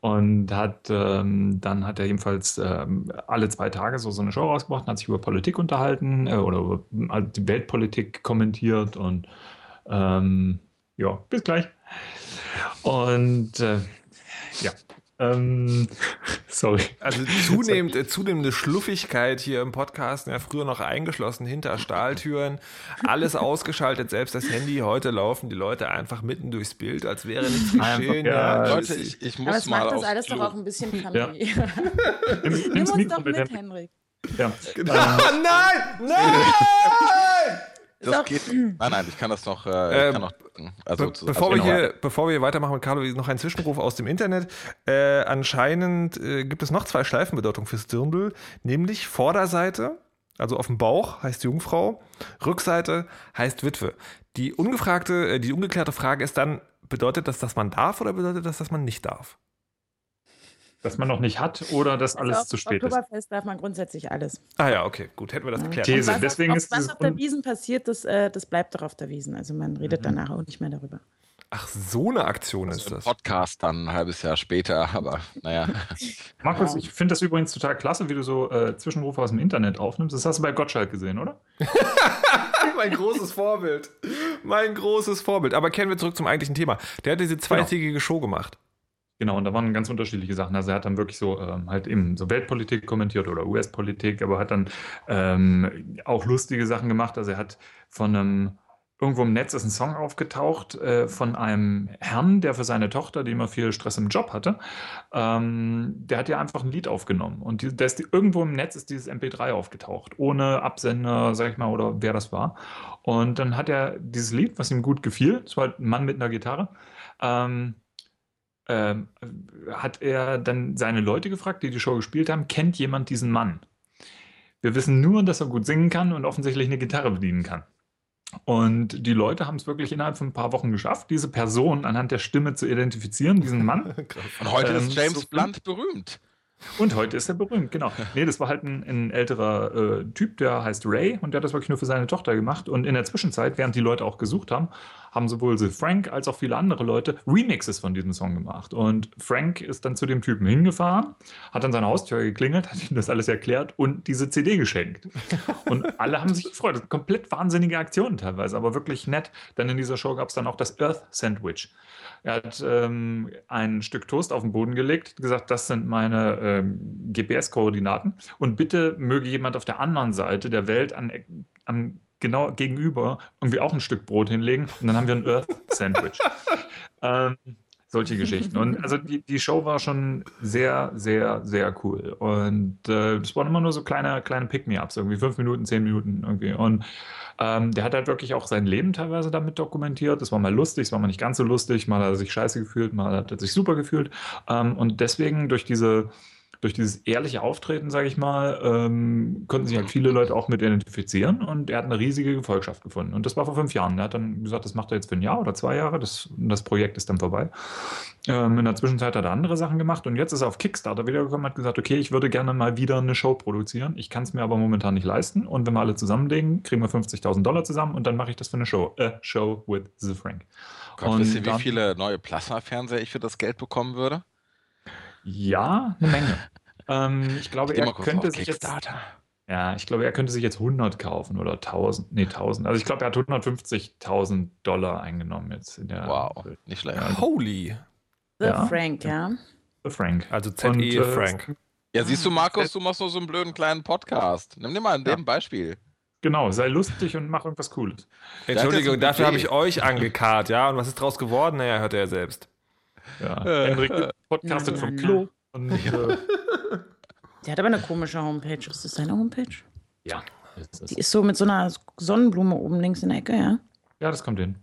Und hat, ähm, dann hat er jedenfalls ähm, alle zwei Tage so, so eine Show rausgebracht und hat sich über Politik unterhalten äh, oder über also die Weltpolitik kommentiert und ähm, ja, bis gleich. Und äh, ja, ähm, sorry. Also zunehmend, äh, zunehmende Schluffigkeit hier im Podcast, ja, früher noch eingeschlossen hinter Stahltüren, alles ausgeschaltet, selbst das Handy. Heute laufen die Leute einfach mitten durchs Bild, als wäre nichts geschehen. ja, Ja, Leute, ich, ich muss Aber es mal macht das alles Klo. doch auch ein bisschen funny. Ja. Nimm, Nimm uns Mikro doch mit. Henrik. Ja. Ah, nein! Nein! Das geht. Nein, nein, ich kann das noch. Äh, Ähm, ich kann noch also, Be zu- bevor, also wir genau. hier, bevor wir weitermachen mit Carlo, noch ein Zwischenruf aus dem Internet. Äh, anscheinend äh, gibt es noch zwei Schleifenbedeutungen fürs Dirndl, nämlich Vorderseite, also auf dem Bauch heißt Jungfrau, Rückseite heißt Witwe. Die ungefragte, äh, die ungeklärte Frage ist dann, bedeutet das, dass man darf oder bedeutet das, dass man nicht darf? Dass man noch nicht hat oder dass alles Also zu spät ist. Oktoberfest darf man grundsätzlich alles. Ah ja, okay, gut, hätten wir das geklärt. These. was, deswegen auf, ist was auf der Wiesen passiert, das, äh, das bleibt doch auf der Wiesen. Also man redet danach auch nicht mehr darüber. Ach, so eine Aktion ist Also im das. Podcast dann ein halbes Jahr später, aber naja. Markus, Ja. ich finde das übrigens total klasse, wie du so äh, Zwischenrufe aus dem Internet aufnimmst. Das hast du bei Gottschalk gesehen, oder? mein großes Vorbild. Mein großes Vorbild. Aber kehren wir zurück zum eigentlichen Thema. Der hat diese zweitägige Show gemacht. Genau, und da waren ganz unterschiedliche Sachen. Also er hat dann wirklich so ähm, halt eben so Weltpolitik kommentiert oder US-Politik, aber hat dann ähm, auch lustige Sachen gemacht. Also er hat von einem irgendwo im Netz ist ein Song aufgetaucht äh, von einem Herrn, der für seine Tochter, die immer viel Stress im Job hatte, ähm, der hat ja einfach ein Lied aufgenommen. Und die, ist die, irgendwo im Netz ist dieses MP3 aufgetaucht, ohne Absender, sag ich mal, oder wer das war. Und dann hat er dieses Lied, was ihm gut gefiel, das war halt ein Mann mit einer Gitarre, ähm, ähm, hat er dann seine Leute gefragt, die die Show gespielt haben, kennt jemand diesen Mann? Wir wissen nur, dass er gut singen kann und offensichtlich eine Gitarre bedienen kann. Und die Leute haben es wirklich innerhalb von ein paar Wochen geschafft, diese Person anhand der Stimme zu identifizieren, diesen Mann. Und heute Ähm, ist James so- Blunt berühmt. Und heute ist er berühmt, genau. Nee, das war halt ein, ein älterer äh, Typ, der heißt Ray und der hat das wirklich nur für seine Tochter gemacht. Und in der Zwischenzeit, während die Leute auch gesucht haben, haben sowohl The Frank als auch viele andere Leute Remixes von diesem Song gemacht. Und Frank ist dann zu dem Typen hingefahren, hat an seine Haustür geklingelt, hat ihm das alles erklärt und diese CD geschenkt. Und alle haben sich gefreut. Komplett wahnsinnige Aktionen teilweise, aber wirklich nett. Denn in dieser Show gab es dann auch das Earth Sandwich. Er hat ähm, ein Stück Toast auf den Boden gelegt, gesagt, das sind meine ähm, GPS-Koordinaten und bitte möge jemand auf der anderen Seite der Welt an, an genau gegenüber irgendwie auch ein Stück Brot hinlegen und dann haben wir ein Earth Sandwich. ähm, solche Geschichten. Und also die, die Show war schon sehr, sehr, sehr cool. Und äh, das waren immer nur so kleine, kleine Pick-me-ups, irgendwie fünf Minuten, zehn Minuten irgendwie. Und ähm, der hat halt wirklich auch sein Leben teilweise damit dokumentiert. Das war mal lustig, es war mal nicht ganz so lustig, mal hat er sich scheiße gefühlt, mal hat er sich super gefühlt. Ähm, und deswegen durch diese durch dieses ehrliche Auftreten, sage ich mal, ähm, konnten sich halt viele Leute auch mit identifizieren und er hat eine riesige Gefolgschaft gefunden. Und das war vor fünf Jahren. Er hat dann gesagt, das macht er jetzt für ein Jahr oder zwei Jahre. Das, das Projekt ist dann vorbei. Ähm, in der Zwischenzeit hat er andere Sachen gemacht und jetzt ist er auf Kickstarter wiedergekommen und hat gesagt, okay, ich würde gerne mal wieder eine Show produzieren. Ich kann es mir aber momentan nicht leisten. Und wenn wir alle zusammenlegen, kriegen wir 50.000 Dollar zusammen und dann mache ich das für eine Show. A Show with the Frank. Gott, und wisst ihr, wie viele neue Plasma-Fernseher ich für das Geld bekommen würde? Ja, eine Menge. ähm, ich glaube, er könnte sich jetzt. Ja, ich glaube, er könnte sich jetzt 100 kaufen oder 1000. Nee, 1000. Also ich glaube, er hat 150.000 Dollar eingenommen jetzt in der. Wow, Welt. nicht schlecht. Ja, Holy. The ja. Frank, ja. The Frank. Also ZE äh, Frank. Ja, siehst du, Markus, du machst nur so einen blöden kleinen Podcast. Nimm dir mal an dem Beispiel. Genau, sei lustig und mach irgendwas Cooles. Entschuldigung, dafür habe ich euch angekarrt, ja. Und was ist draus geworden? Naja, hört er ja selbst. Ja. Äh, Henrik podcastet vom Klo. Und, äh, Der hat aber eine komische Homepage. Ist das seine Homepage? Ja. Ist Die ist so mit so einer Sonnenblume oben links in der Ecke, ja? Ja, das kommt hin.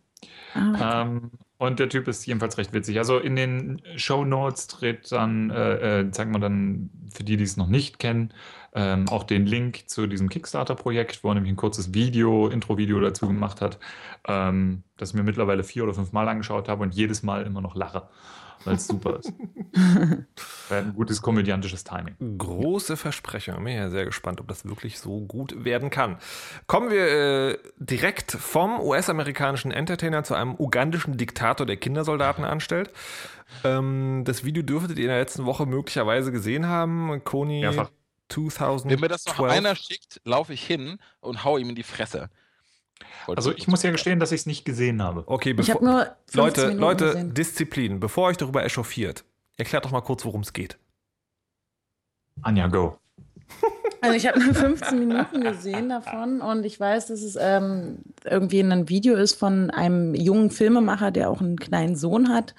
Ah, ähm, und der Typ ist jedenfalls recht witzig. Also in den Show Notes tritt dann, äh, äh, zeigen wir dann für die, die es noch nicht kennen, ähm, auch den Link zu diesem Kickstarter-Projekt, wo er nämlich ein kurzes Video, Intro-Video dazu gemacht hat, ähm, das ich mir mittlerweile vier oder fünf Mal angeschaut habe und jedes Mal immer noch lache weil es super ist. ein gutes komödiantisches Timing. Große Versprechung. Bin ja sehr gespannt, ob das wirklich so gut werden kann. Kommen wir äh, direkt vom US-amerikanischen Entertainer zu einem ugandischen Diktator, der Kindersoldaten anstellt. Ähm, das Video dürftet ihr in der letzten Woche möglicherweise gesehen haben. Koni Mehrfach. 2012. Wenn mir das noch einer schickt, laufe ich hin und hau ihm in die Fresse. Also ich muss ja gestehen, dass ich es nicht gesehen habe. Okay, bevor, ich habe nur Leute, Minuten Leute, gesehen. Disziplin. Bevor euch darüber echauffiert, erklärt doch mal kurz, worum es geht. Anja, go. Also ich habe nur 15 Minuten gesehen davon und ich weiß, dass es ähm, irgendwie ein Video ist von einem jungen Filmemacher, der auch einen kleinen Sohn hat,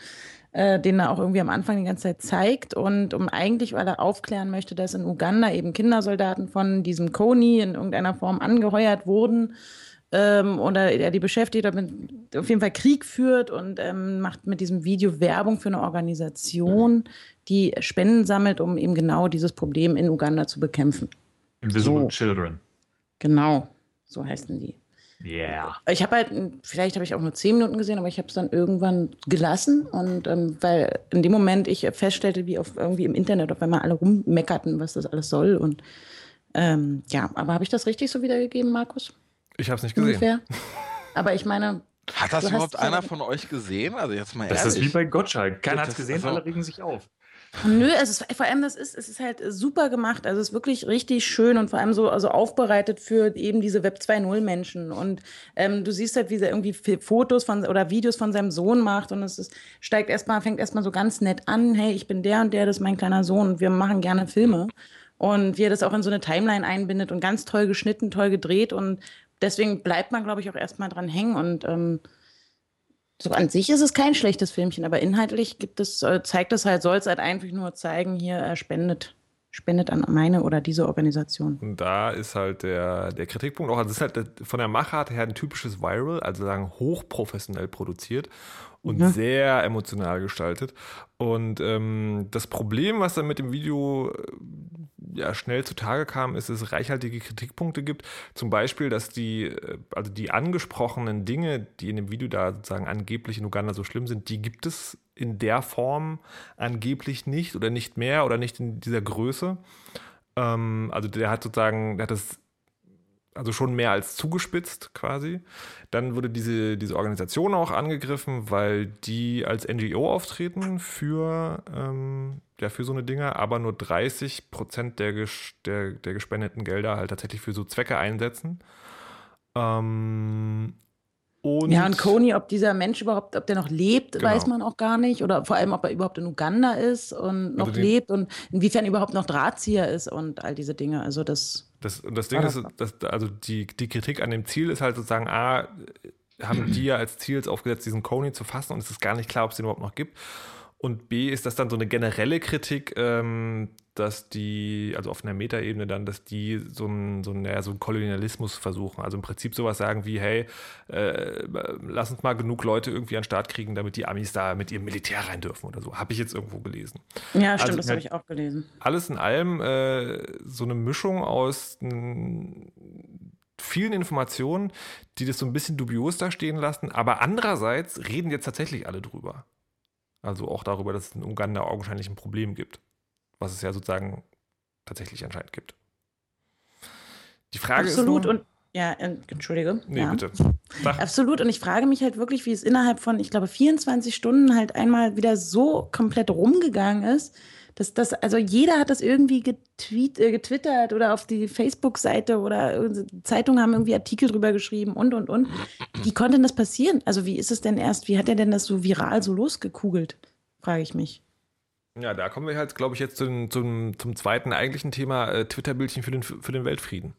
äh, den er auch irgendwie am Anfang die ganze Zeit zeigt und um eigentlich, weil er aufklären möchte, dass in Uganda eben Kindersoldaten von diesem Kony in irgendeiner Form angeheuert wurden ähm, oder er die beschäftigt, damit auf jeden Fall Krieg führt und ähm, macht mit diesem Video Werbung für eine Organisation, die Spenden sammelt, um eben genau dieses Problem in Uganda zu bekämpfen. Invisible so. Children. Genau, so heißen die. Yeah. Ich habe halt, vielleicht habe ich auch nur zehn Minuten gesehen, aber ich habe es dann irgendwann gelassen und ähm, weil in dem Moment ich feststellte, wie auf irgendwie im Internet auf einmal alle rummeckerten, was das alles soll und ähm, ja, aber habe ich das richtig so wiedergegeben, Markus? Ich habe es nicht gesehen. Ungefähr. Aber ich meine. Hat das überhaupt einer von euch gesehen? Also jetzt mal Das ehrlich. ist wie bei Gottschalk. Keiner hat es gesehen, also, alle regen sich auf. Nö, es ist, vor allem das ist, es ist halt super gemacht. Also es ist wirklich richtig schön und vor allem so also aufbereitet für eben diese Web 2.0 Menschen. Und ähm, du siehst halt, wie er irgendwie Fotos von oder Videos von seinem Sohn macht und es ist, steigt erstmal, fängt erstmal so ganz nett an, hey, ich bin der und der, das ist mein kleiner Sohn und wir machen gerne Filme. Und wie er das auch in so eine Timeline einbindet und ganz toll geschnitten, toll gedreht und deswegen bleibt man, glaube ich, auch erstmal dran hängen. Und ähm, so an sich ist es kein schlechtes Filmchen, aber inhaltlich gibt es, äh, zeigt es halt, soll es halt einfach nur zeigen, hier er spendet spendet an meine oder diese Organisation. Und da ist halt der, der Kritikpunkt auch, also es ist halt von der Machart her ein typisches Viral, also sagen hochprofessionell produziert und ja. sehr emotional gestaltet. Und ähm, das Problem, was dann mit dem Video äh, ja, schnell zutage kam, ist, dass es reichhaltige Kritikpunkte gibt. Zum Beispiel, dass die, äh, also die angesprochenen Dinge, die in dem Video da sozusagen angeblich in Uganda so schlimm sind, die gibt es in der Form angeblich nicht oder nicht mehr oder nicht in dieser Größe. Ähm, also der hat sozusagen, der hat das also schon mehr als zugespitzt quasi. Dann wurde diese, diese Organisation auch angegriffen, weil die als NGO auftreten für, ähm, ja, für so eine Dinge, aber nur 30 Prozent der, der, der gespendeten Gelder halt tatsächlich für so Zwecke einsetzen. Ähm, und ja, und Coney, ob dieser Mensch überhaupt, ob der noch lebt, genau. weiß man auch gar nicht. Oder vor allem, ob er überhaupt in Uganda ist und noch also lebt und inwiefern überhaupt noch Drahtzieher ist und all diese Dinge. Also das. Das, und das Ding ist, dass, also die, die Kritik an dem Ziel ist halt sozusagen, A, haben die ja als Ziel aufgesetzt, diesen Coney zu fassen und es ist gar nicht klar, ob es den überhaupt noch gibt. Und B ist das dann so eine generelle Kritik, ähm, dass die, also auf einer Metaebene dann, dass die so einen so ja, so ein Kolonialismus versuchen. Also im Prinzip sowas sagen wie, hey, äh, lass uns mal genug Leute irgendwie an den Start kriegen, damit die Amis da mit ihrem Militär rein dürfen oder so. Habe ich jetzt irgendwo gelesen. Ja, stimmt, also, das habe ich auch gelesen. Alles in allem äh, so eine Mischung aus vielen Informationen, die das so ein bisschen dubios da stehen lassen, aber andererseits reden jetzt tatsächlich alle drüber. Also auch darüber, dass es in Uganda augenscheinlich ein Problem gibt. Was es ja sozusagen tatsächlich anscheinend gibt. Die Frage Absolut ist. Absolut und ja, entschuldige. Nee, ja. bitte. Sag. Absolut. Und ich frage mich halt wirklich, wie es innerhalb von, ich glaube, 24 Stunden halt einmal wieder so komplett rumgegangen ist, dass das, also jeder hat das irgendwie getweet, äh, getwittert oder auf die Facebook-Seite oder Zeitungen haben irgendwie Artikel drüber geschrieben und und und. Wie konnte denn das passieren? Also wie ist es denn erst, wie hat er denn das so viral so losgekugelt? Frage ich mich. Ja, da kommen wir halt, glaube ich, jetzt zum, zum, zum zweiten eigentlichen Thema äh, Twitter-Bildchen für den, für den Weltfrieden.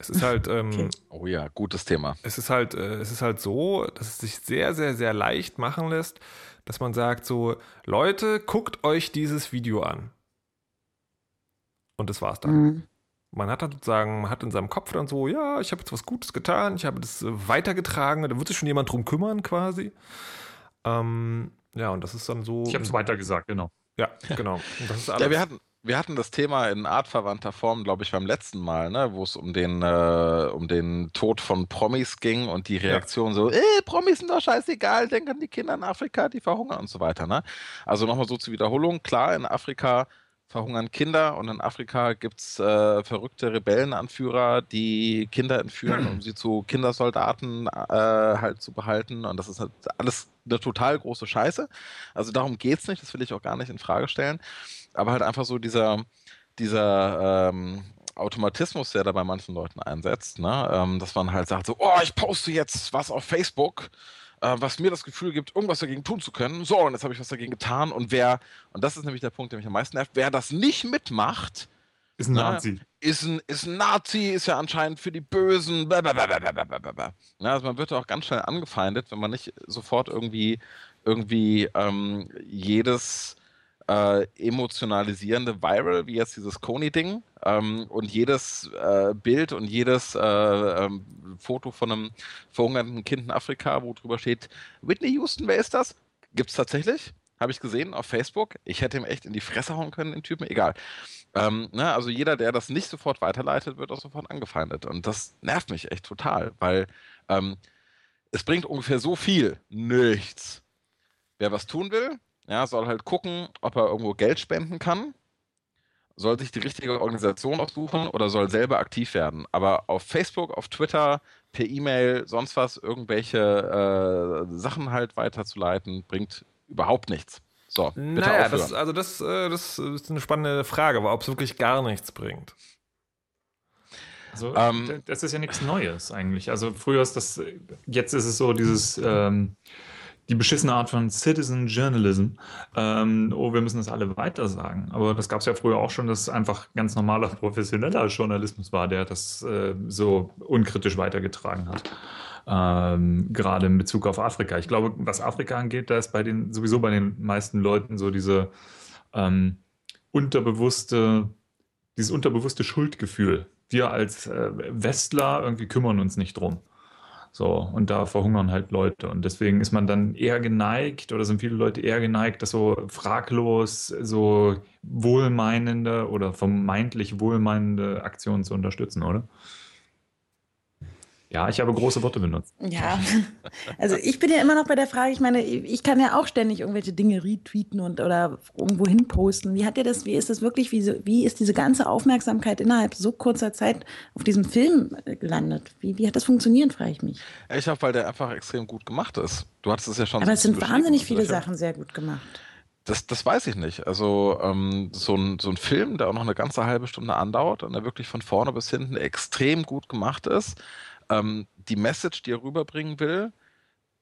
Es ist halt. Ähm, okay. Oh ja, gutes Thema. Es ist halt, äh, es ist halt so, dass es sich sehr, sehr, sehr leicht machen lässt, dass man sagt so, Leute, guckt euch dieses Video an. Und das war's dann. Mhm. Man hat dann sozusagen, man hat in seinem Kopf dann so, ja, ich habe jetzt was Gutes getan, ich habe das äh, weitergetragen, da wird sich schon jemand drum kümmern quasi. Ähm, ja, und das ist dann so. Ich habe es weitergesagt, genau. Ja, genau. ja, wir hatten, wir hatten das Thema in artverwandter Form, glaube ich, beim letzten Mal, ne, wo es um den, äh, um den Tod von Promis ging und die Reaktion ja. so, äh, Promis sind doch scheißegal, denk an die Kinder in Afrika, die verhungern und so weiter. Ne? Also nochmal so zur Wiederholung, klar, in Afrika verhungern Kinder und in Afrika gibt es äh, verrückte Rebellenanführer, die Kinder entführen, um sie zu Kindersoldaten äh, halt zu behalten. Und das ist halt alles eine total große Scheiße. Also darum geht es nicht, das will ich auch gar nicht in Frage stellen aber halt einfach so dieser, dieser ähm, Automatismus, der da bei manchen Leuten einsetzt, ne? Ähm, dass man halt sagt so, oh, ich poste jetzt was auf Facebook, äh, was mir das Gefühl gibt, irgendwas dagegen tun zu können. So, und jetzt habe ich was dagegen getan. Und wer, und das ist nämlich der Punkt, der mich am meisten nervt, wer das nicht mitmacht, ist ein ne, Nazi. Ist ein, ist ein Nazi, ist ja anscheinend für die Bösen. Blablabla. Ja, also man wird auch ganz schnell angefeindet, wenn man nicht sofort irgendwie, irgendwie ähm, jedes äh, emotionalisierende Viral, wie jetzt dieses Coney-Ding. Ähm, und jedes äh, Bild und jedes äh, ähm, Foto von einem verhungerten Kind in Afrika, wo drüber steht, Whitney Houston, wer ist das? Gibt es tatsächlich. Habe ich gesehen auf Facebook. Ich hätte ihm echt in die Fresse hauen können, den Typen. Egal. Ähm, ne, also jeder, der das nicht sofort weiterleitet, wird auch sofort angefeindet. Und das nervt mich echt total, weil ähm, es bringt ungefähr so viel nichts. Wer was tun will, ja, soll halt gucken, ob er irgendwo Geld spenden kann, soll sich die richtige Organisation aussuchen oder soll selber aktiv werden. Aber auf Facebook, auf Twitter, per E-Mail, sonst was, irgendwelche äh, Sachen halt weiterzuleiten, bringt überhaupt nichts. So, bitte naja, aufhören. Das, also das, äh, das ist eine spannende Frage, aber ob es wirklich gar nichts bringt. Also, ähm, das ist ja nichts Neues eigentlich. Also früher ist das, jetzt ist es so dieses ähm, die beschissene Art von Citizen Journalism. Ähm, oh, wir müssen das alle weiter sagen. Aber das gab es ja früher auch schon, dass es einfach ganz normaler professioneller Journalismus war, der das äh, so unkritisch weitergetragen hat. Ähm, gerade in Bezug auf Afrika. Ich glaube, was Afrika angeht, da ist bei den sowieso bei den meisten Leuten so diese ähm, unterbewusste, dieses unterbewusste Schuldgefühl. Wir als äh, Westler irgendwie kümmern uns nicht drum. So, und da verhungern halt Leute. Und deswegen ist man dann eher geneigt, oder sind viele Leute eher geneigt, das so fraglos, so wohlmeinende oder vermeintlich wohlmeinende Aktionen zu unterstützen, oder? Ja, ich habe große Worte benutzt. Ja, also ich bin ja immer noch bei der Frage, ich meine, ich kann ja auch ständig irgendwelche Dinge retweeten und oder irgendwo hin posten. Wie hat ihr das, wie ist das wirklich, wie, wie ist diese ganze Aufmerksamkeit innerhalb so kurzer Zeit auf diesem Film gelandet? Wie, wie hat das funktioniert, frage ich mich. Ich glaube, weil der einfach extrem gut gemacht ist. Du hattest es ja schon. Aber es sind wahnsinnig viele Sachen sehr gut gemacht. Das, das weiß ich nicht. Also ähm, so, ein, so ein Film, der auch noch eine ganze halbe Stunde andauert und der wirklich von vorne bis hinten extrem gut gemacht ist ähm, die Message, die er rüberbringen will,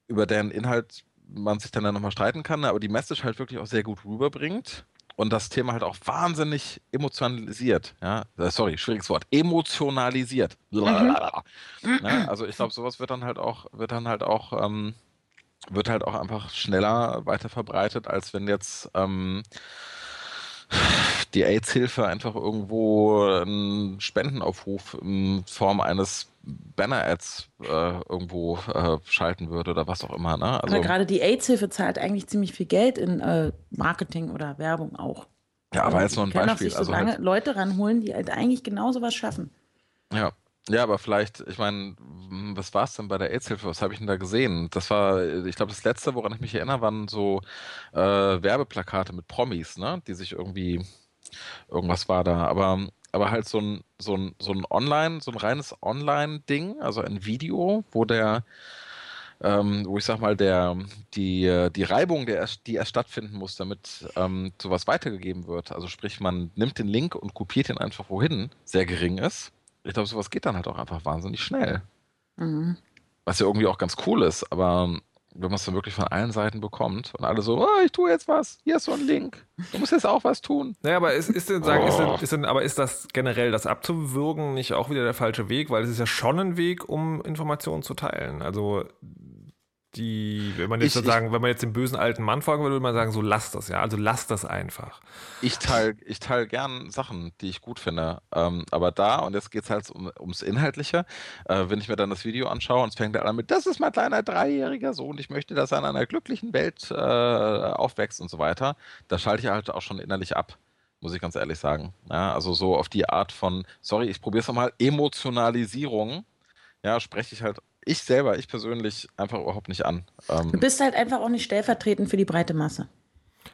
über deren Inhalt man sich dann, dann nochmal streiten kann, aber die Message halt wirklich auch sehr gut rüberbringt und das Thema halt auch wahnsinnig emotionalisiert. Ja? Äh, sorry, schwieriges Wort. Emotionalisiert. Mhm. Ja, also ich glaube, sowas wird dann halt auch, wird dann halt auch, ähm, wird halt auch einfach schneller weiter verbreitet, als wenn jetzt ähm, die AIDS-Hilfe einfach irgendwo einen Spendenaufruf in Form eines Banner-Ads äh, irgendwo äh, schalten würde oder was auch immer. Ne? Also, Aber gerade die AIDS-Hilfe zahlt eigentlich ziemlich viel Geld in äh, Marketing oder Werbung auch. Ja, aber jetzt nur ein Beispiel. Sich so also lange halt, Leute ranholen, die halt eigentlich genau sowas schaffen. Ja. Ja, aber vielleicht, ich meine, was war es denn bei der AIDS-Hilfe? Was habe ich denn da gesehen? Das war, ich glaube, das letzte, woran ich mich erinnere, waren so äh, Werbeplakate mit Promis, ne? Die sich irgendwie, irgendwas war da. Aber aber halt so ein, so ein, so ein Online, so ein reines Online-Ding, also ein Video, wo der, ähm, wo ich sag mal, der, die, die Reibung, der erst, die erst stattfinden muss, damit ähm, sowas weitergegeben wird, also sprich, man nimmt den Link und kopiert ihn einfach wohin, sehr gering ist. Ich glaube, sowas geht dann halt auch einfach wahnsinnig schnell. Mhm. Was ja irgendwie auch ganz cool ist, aber wenn man es dann wirklich von allen Seiten bekommt und alle so, oh, ich tue jetzt was, hier ist so ein Link, du musst jetzt auch was tun. Naja, aber ist, ist, denn, sagen, oh. ist, denn, ist denn, aber ist das generell das abzuwürgen nicht auch wieder der falsche Weg? Weil es ist ja schon ein Weg, um Informationen zu teilen. Also die, wenn man jetzt ich, sagen, wenn man jetzt dem bösen alten Mann folgen würde, würde man sagen, so lass das, ja, also lass das einfach. Ich teile ich teil gern Sachen, die ich gut finde, ähm, aber da, und jetzt geht es halt um, ums Inhaltliche, äh, wenn ich mir dann das Video anschaue und es fängt an mit, das ist mein kleiner dreijähriger Sohn, ich möchte, dass er in einer glücklichen Welt äh, aufwächst und so weiter, da schalte ich halt auch schon innerlich ab muss ich ganz ehrlich sagen. Ja, also so auf die Art von, sorry, ich probiere es nochmal, Emotionalisierung, ja, spreche ich halt ich selber, ich persönlich einfach überhaupt nicht an. Ähm, du bist halt einfach auch nicht stellvertretend für die breite Masse.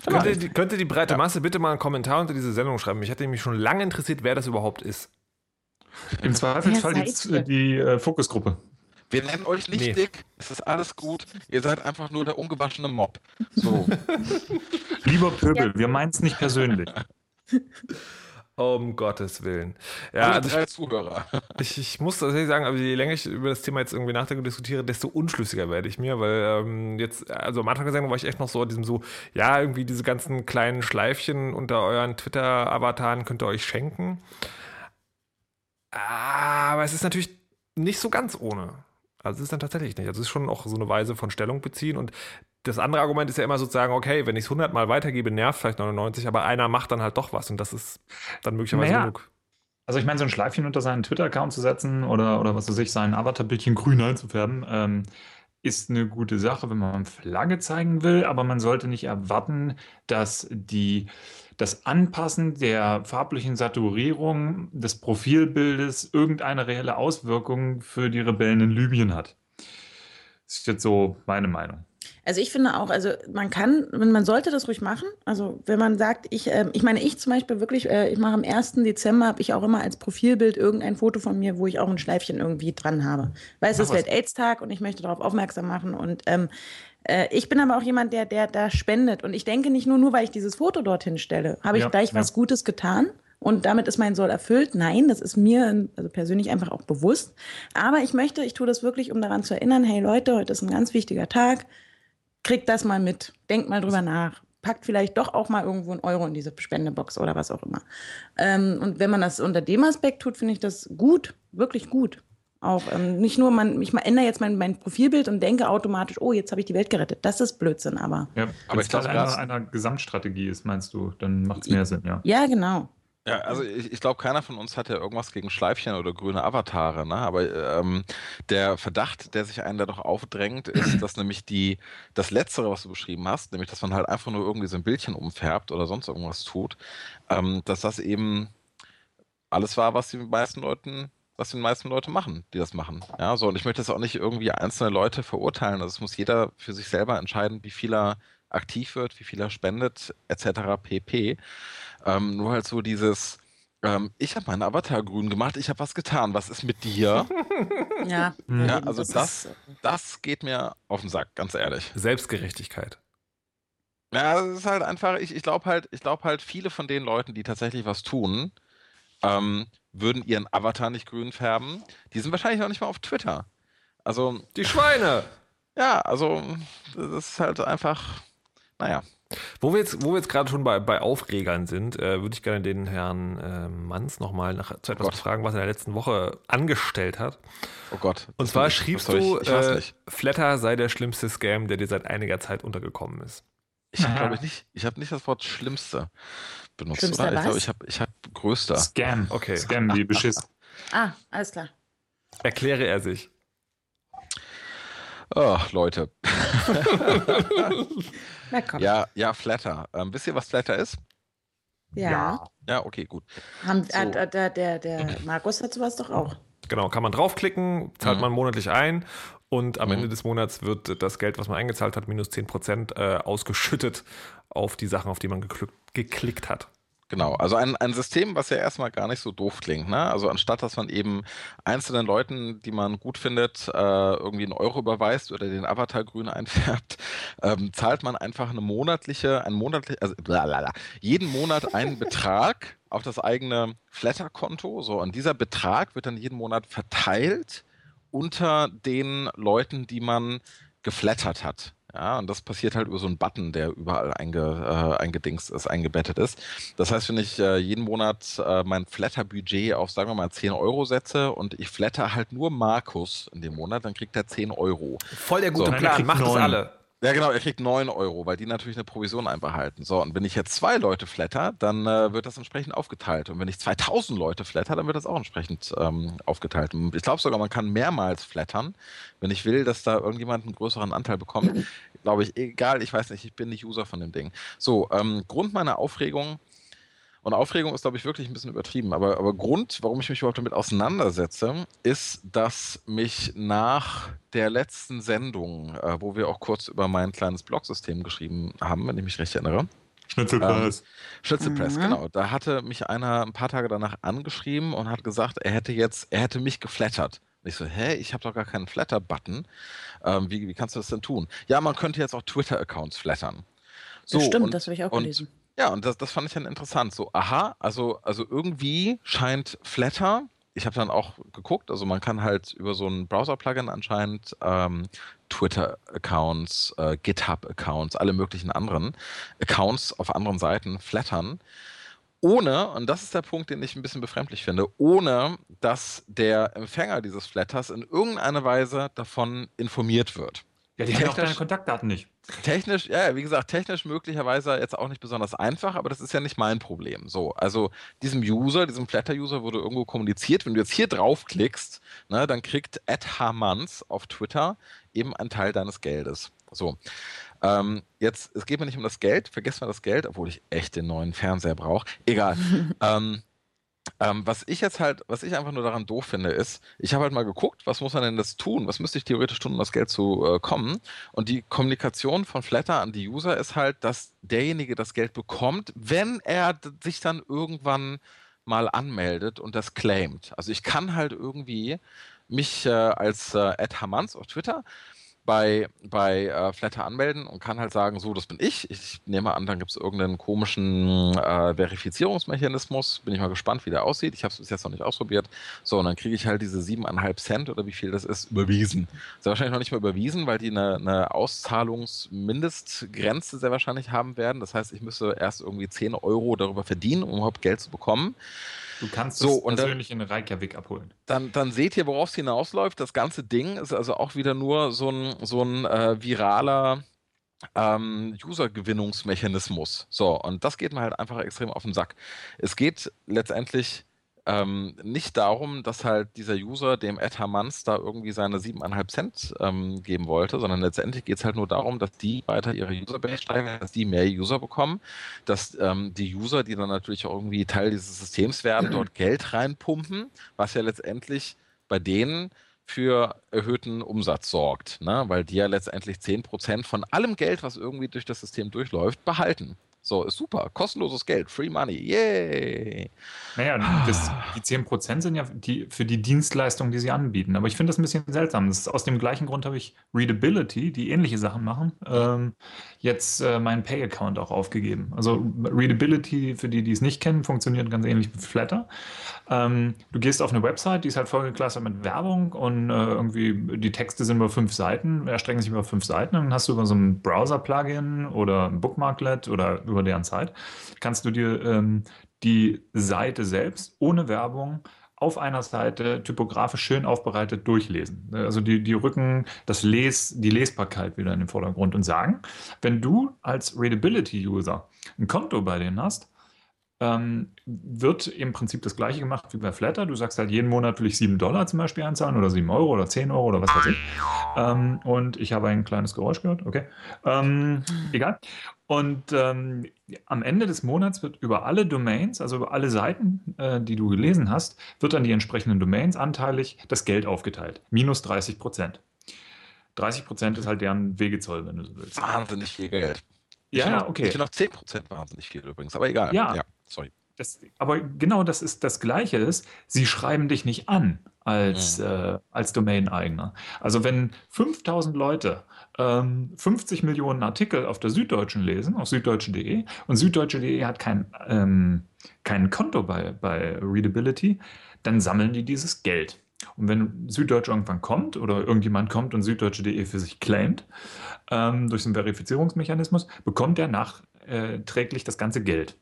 Könnte die, könnte die breite ja. Masse bitte mal einen Kommentar unter diese Sendung schreiben? Mich hätte nämlich schon lange interessiert, wer das überhaupt ist. Im Zweifelsfall die, die äh, Fokusgruppe. Wir nennen euch nicht nee. dick, es ist alles gut. Ihr seid einfach nur der ungewaschene Mob. So. Lieber Pöbel, ja. wir meinen es nicht persönlich. Um Gottes Willen. Ja, also drei Zuhörer. Ich, ich muss tatsächlich sagen, aber je länger ich über das Thema jetzt irgendwie nachdenke und diskutiere, desto unschlüssiger werde ich mir, weil ähm, jetzt, also am Anfang gesagt war ich echt noch so diesem so, ja, irgendwie diese ganzen kleinen Schleifchen unter euren Twitter-Avataren könnt ihr euch schenken. Aber es ist natürlich nicht so ganz ohne. Also es ist dann tatsächlich nicht. Also es ist schon auch so eine Weise von Stellung beziehen und das andere Argument ist ja immer sozusagen, okay, wenn ich es 100 Mal weitergebe, nervt vielleicht 99, aber einer macht dann halt doch was und das ist dann möglicherweise naja. genug. Also ich meine, so ein Schleifchen unter seinen Twitter-Account zu setzen oder, oder was weiß ich, sein Avatar-Bildchen grün einzufärben, ähm, ist eine gute Sache, wenn man Flagge zeigen will, aber man sollte nicht erwarten, dass die, das Anpassen der farblichen Saturierung des Profilbildes irgendeine reelle Auswirkung für die Rebellen in Libyen hat. Das ist jetzt so meine Meinung. Also ich finde auch, also man kann, man sollte das ruhig machen. Also wenn man sagt, ich, äh, ich meine, ich zum Beispiel wirklich, äh, ich mache am 1. Dezember, habe ich auch immer als Profilbild irgendein Foto von mir, wo ich auch ein Schleifchen irgendwie dran habe. Weil es ist Welt-Aids-Tag und ich möchte darauf aufmerksam machen. Und ähm, äh, ich bin aber auch jemand, der, der da spendet. Und ich denke nicht nur, nur weil ich dieses Foto dorthin stelle, habe ich ja, gleich ja. was Gutes getan. Und damit ist mein Soll erfüllt. Nein, das ist mir also persönlich einfach auch bewusst. Aber ich möchte, ich tue das wirklich, um daran zu erinnern, hey Leute, heute ist ein ganz wichtiger Tag kriegt das mal mit, denkt mal drüber nach, packt vielleicht doch auch mal irgendwo einen Euro in diese Spendebox oder was auch immer. Ähm, und wenn man das unter dem Aspekt tut, finde ich das gut, wirklich gut. Auch ähm, nicht nur, man, ich ändere jetzt mein, mein Profilbild und denke automatisch, oh, jetzt habe ich die Welt gerettet. Das ist Blödsinn, aber. Ja, aber wenn es Teil einer, einer Gesamtstrategie ist, meinst du, dann macht es mehr Sinn, ja. Ja, genau. Ja, also ich, ich glaube, keiner von uns hat ja irgendwas gegen Schleifchen oder grüne Avatare, ne? Aber ähm, der Verdacht, der sich einen da doch aufdrängt, ist, dass nämlich die, das Letztere, was du beschrieben hast, nämlich, dass man halt einfach nur irgendwie so ein Bildchen umfärbt oder sonst irgendwas tut, ähm, dass das eben alles war, was die meisten Leuten was die meisten Leute machen, die das machen. Ja, so, und ich möchte jetzt auch nicht irgendwie einzelne Leute verurteilen. Also es muss jeder für sich selber entscheiden, wie viel er aktiv wird, wie viel er spendet, etc. pp. Ähm, nur halt so dieses, ähm, ich habe meinen Avatar grün gemacht, ich habe was getan, was ist mit dir? Ja, ja, eben, also das das, ist- das geht mir auf den Sack, ganz ehrlich. Selbstgerechtigkeit. Ja, es ist halt einfach, ich, ich glaube halt, ich glaube halt, viele von den Leuten, die tatsächlich was tun, ähm, würden ihren Avatar nicht grün färben. Die sind wahrscheinlich noch nicht mal auf Twitter. Also, Die Schweine! ja, also, das ist halt einfach, naja. Wo wir jetzt, wo wir jetzt gerade schon bei, bei Aufregern sind, äh, würde ich gerne den Herrn äh, Manns nochmal nach zu etwas Gott. fragen, was er in der letzten Woche angestellt hat. Oh Gott. Und zwar ich- schriebst du, ich, ich äh. Flatter sei der schlimmste Scam, der dir seit einiger Zeit untergekommen ist. Ich habe, glaube ich, nicht, ich habe nicht das Wort Schlimmste benutzt, Schlimmster oder? Ich glaube, ich habe, ich habe Größter. Scam. Okay. Scam, wie beschiss. Ah, alles klar. Erkläre er sich. Oh, Leute. Na komm. Ja, ja, Flatter. Ähm, wisst ihr, was Flatter ist? Ja. Ja, okay, gut. Haben, So. äh, der, der, der, der Markus hat sowas doch auch. Genau, kann man draufklicken, zahlt Mhm. man monatlich ein und am Mhm. Ende des Monats wird das Geld, was man eingezahlt hat, minus 10% äh, ausgeschüttet auf die Sachen, auf die man geklickt, geklickt hat. Genau, also ein, ein System, was ja erstmal gar nicht so doof klingt. Ne? Also anstatt, dass man eben einzelnen Leuten, die man gut findet, äh, irgendwie einen Euro überweist oder den Avatar grün einfärbt, ähm, zahlt man einfach eine monatliche, ein monatlich, also blablabla, jeden Monat einen Betrag auf das eigene Flatter-Konto. So, und dieser Betrag wird dann jeden Monat verteilt unter den Leuten, die man geflattert hat. Ja, und das passiert halt über so einen Button, der überall einge, äh, eingedingst ist, eingebettet ist. Das heißt, wenn ich äh, jeden Monat äh, mein Flatter-Budget auf, sagen wir mal, 10 Euro setze und ich flatter halt nur Markus in dem Monat, dann kriegt er 10 Euro. Voll der gute So. Plan, macht es neun. alle. Ja, genau, er kriegt 9 Euro, weil die natürlich eine Provision einbehalten. So, und wenn ich jetzt zwei Leute flatter, dann äh, wird das entsprechend aufgeteilt. Und wenn ich 2000 Leute flatter, dann wird das auch entsprechend ähm, aufgeteilt. Und ich glaube sogar, man kann mehrmals flattern, wenn ich will, dass da irgendjemand einen größeren Anteil bekommt. Glaube ich, egal, ich weiß nicht, ich bin nicht User von dem Ding. So, ähm, Grund meiner Aufregung, und Aufregung ist, glaube ich, wirklich ein bisschen übertrieben, aber, aber Grund, warum ich mich überhaupt damit auseinandersetze, ist, dass mich nach der letzten Sendung, äh, wo wir auch kurz über mein kleines Blogsystem geschrieben haben, wenn ich mich recht erinnere, Schnitzelpreis. Schnitzelpress, Mhm. genau. Da hatte mich einer ein paar Tage danach angeschrieben und hat gesagt, er hätte jetzt, er hätte mich geflattert. Und ich so, hä, ich habe doch gar keinen Flatter-Button. Ähm, wie, wie kannst du das denn tun? Ja, man könnte jetzt auch Twitter-Accounts flattern. So, das stimmt, und- das habe ich auch und- gelesen. Ja, und das, das fand ich dann interessant. So, aha, also, also irgendwie scheint Flatter, ich habe dann auch geguckt, also man kann halt über so ein Browser-Plugin anscheinend ähm, Twitter-Accounts, äh, GitHub-Accounts, alle möglichen anderen Accounts auf anderen Seiten flattern, ohne, und das ist der Punkt, den ich ein bisschen befremdlich finde, ohne dass der Empfänger dieses Flatters in irgendeiner Weise davon informiert wird. Ja, die kennen auch technisch- deine Kontaktdaten nicht. Technisch, ja, wie gesagt, technisch möglicherweise jetzt auch nicht besonders einfach, aber das ist ja nicht mein Problem. So, also diesem User, diesem Flatter-User wurde irgendwo kommuniziert, wenn du jetzt hier draufklickst, ne, dann kriegt Ed Hamans auf Twitter eben einen Teil deines Geldes. So. Ähm, jetzt, es geht mir nicht um das Geld, vergesst mal das Geld, obwohl ich echt den neuen Fernseher brauche. Egal. ähm, ähm, was ich jetzt halt, was ich einfach nur daran doof finde, ist, ich habe halt mal geguckt, was muss man denn das tun? Was müsste ich theoretisch tun, um das Geld zu äh, kommen? Und die Kommunikation von Flatter an die User ist halt, dass derjenige das Geld bekommt, wenn er sich dann irgendwann mal anmeldet und das claimt. Also ich kann halt irgendwie mich äh, als äh, Ed Hamans auf Twitter bei, bei äh, Flatter anmelden und kann halt sagen, so, das bin ich. Ich nehme an, dann gibt es irgendeinen komischen äh, Verifizierungsmechanismus. Bin ich mal gespannt, wie der aussieht. Ich habe es bis jetzt noch nicht ausprobiert. So, und dann kriege ich halt diese 7,5 Cent oder wie viel das ist, überwiesen. Sehr wahrscheinlich noch nicht mal überwiesen, weil die eine, eine Auszahlungsmindestgrenze sehr wahrscheinlich haben werden. Das heißt, ich müsste erst irgendwie 10 Euro darüber verdienen, um überhaupt Geld zu bekommen. Du kannst So, es und dann- persönlich in Reykjavik abholen. Dann, dann seht ihr, worauf es hinausläuft. Das ganze Ding ist also auch wieder nur so ein, so ein äh, viraler ähm, User-Gewinnungsmechanismus. So, und das geht mir halt einfach extrem auf den Sack. Es geht letztendlich ähm, nicht darum, dass halt dieser User dem Ed Hermanns da irgendwie seine 7,5 Cent ähm, geben wollte, sondern letztendlich geht es halt nur darum, dass die weiter ihre Userbase steigern, dass die mehr User bekommen, dass ähm, die User, die dann natürlich auch irgendwie Teil dieses Systems werden, dort Geld reinpumpen, was ja letztendlich bei denen für erhöhten Umsatz sorgt, ne? weil die ja letztendlich 10% von allem Geld, was irgendwie durch das System durchläuft, behalten. So, ist super. Kostenloses Geld, Free Money, yay! Naja, das, die 10% sind ja die, für die Dienstleistung, die sie anbieten. Aber ich finde das ein bisschen seltsam. Das ist, aus dem gleichen Grund habe ich Readability, die ähnliche Sachen machen, ähm, jetzt äh, meinen Pay-Account auch aufgegeben. Also Readability, für die, die es nicht kennen, funktioniert ganz ähnlich wie Flatter. Ähm, du gehst auf eine Website, die ist halt vollgeklustert mit Werbung und äh, irgendwie die Texte sind über fünf Seiten, erstrecken sich über fünf Seiten. Dann hast du über so ein Browser-Plugin oder ein Bookmarklet oder über deren Zeit, kannst du dir ähm, die Seite selbst ohne Werbung auf einer Seite typografisch schön aufbereitet durchlesen. Also die, die rücken das Les, die Lesbarkeit wieder in den Vordergrund und sagen, wenn du als Readability-User ein Konto bei denen hast, ähm, wird im Prinzip das gleiche gemacht wie bei Flatter. Du sagst halt, jeden Monat will ich 7 Dollar zum Beispiel einzahlen oder 7 Euro oder 10 Euro oder was weiß ich. Ähm, und ich habe ein kleines Geräusch gehört, okay. Ähm, egal. Und ähm, am Ende des Monats wird über alle Domains, also über alle Seiten, äh, die du gelesen hast, wird an die entsprechenden Domains anteilig das Geld aufgeteilt. Minus 30 Prozent. 30 Prozent ist halt deren Wegezoll, wenn du so willst. Wahnsinnig viel Geld. Ja, ja, okay. Ich noch 10% wahnsinnig viel übrigens, aber egal. Ja. ja sorry. Das, aber genau das ist das Gleiche ist, sie schreiben dich nicht an als, Mhm. äh, als Domain-Eigner. Also wenn 5000 Leute ähm, 50 Millionen Artikel auf der Süddeutschen lesen, auf süddeutsche.de, und süddeutsche.de hat kein, ähm, kein Konto bei, bei Readability, dann sammeln die dieses Geld. Und wenn Süddeutsche irgendwann kommt oder irgendjemand kommt und süddeutsche.de für sich claimt, ähm, durch so einen Verifizierungsmechanismus, bekommt er nachträglich das ganze Geld.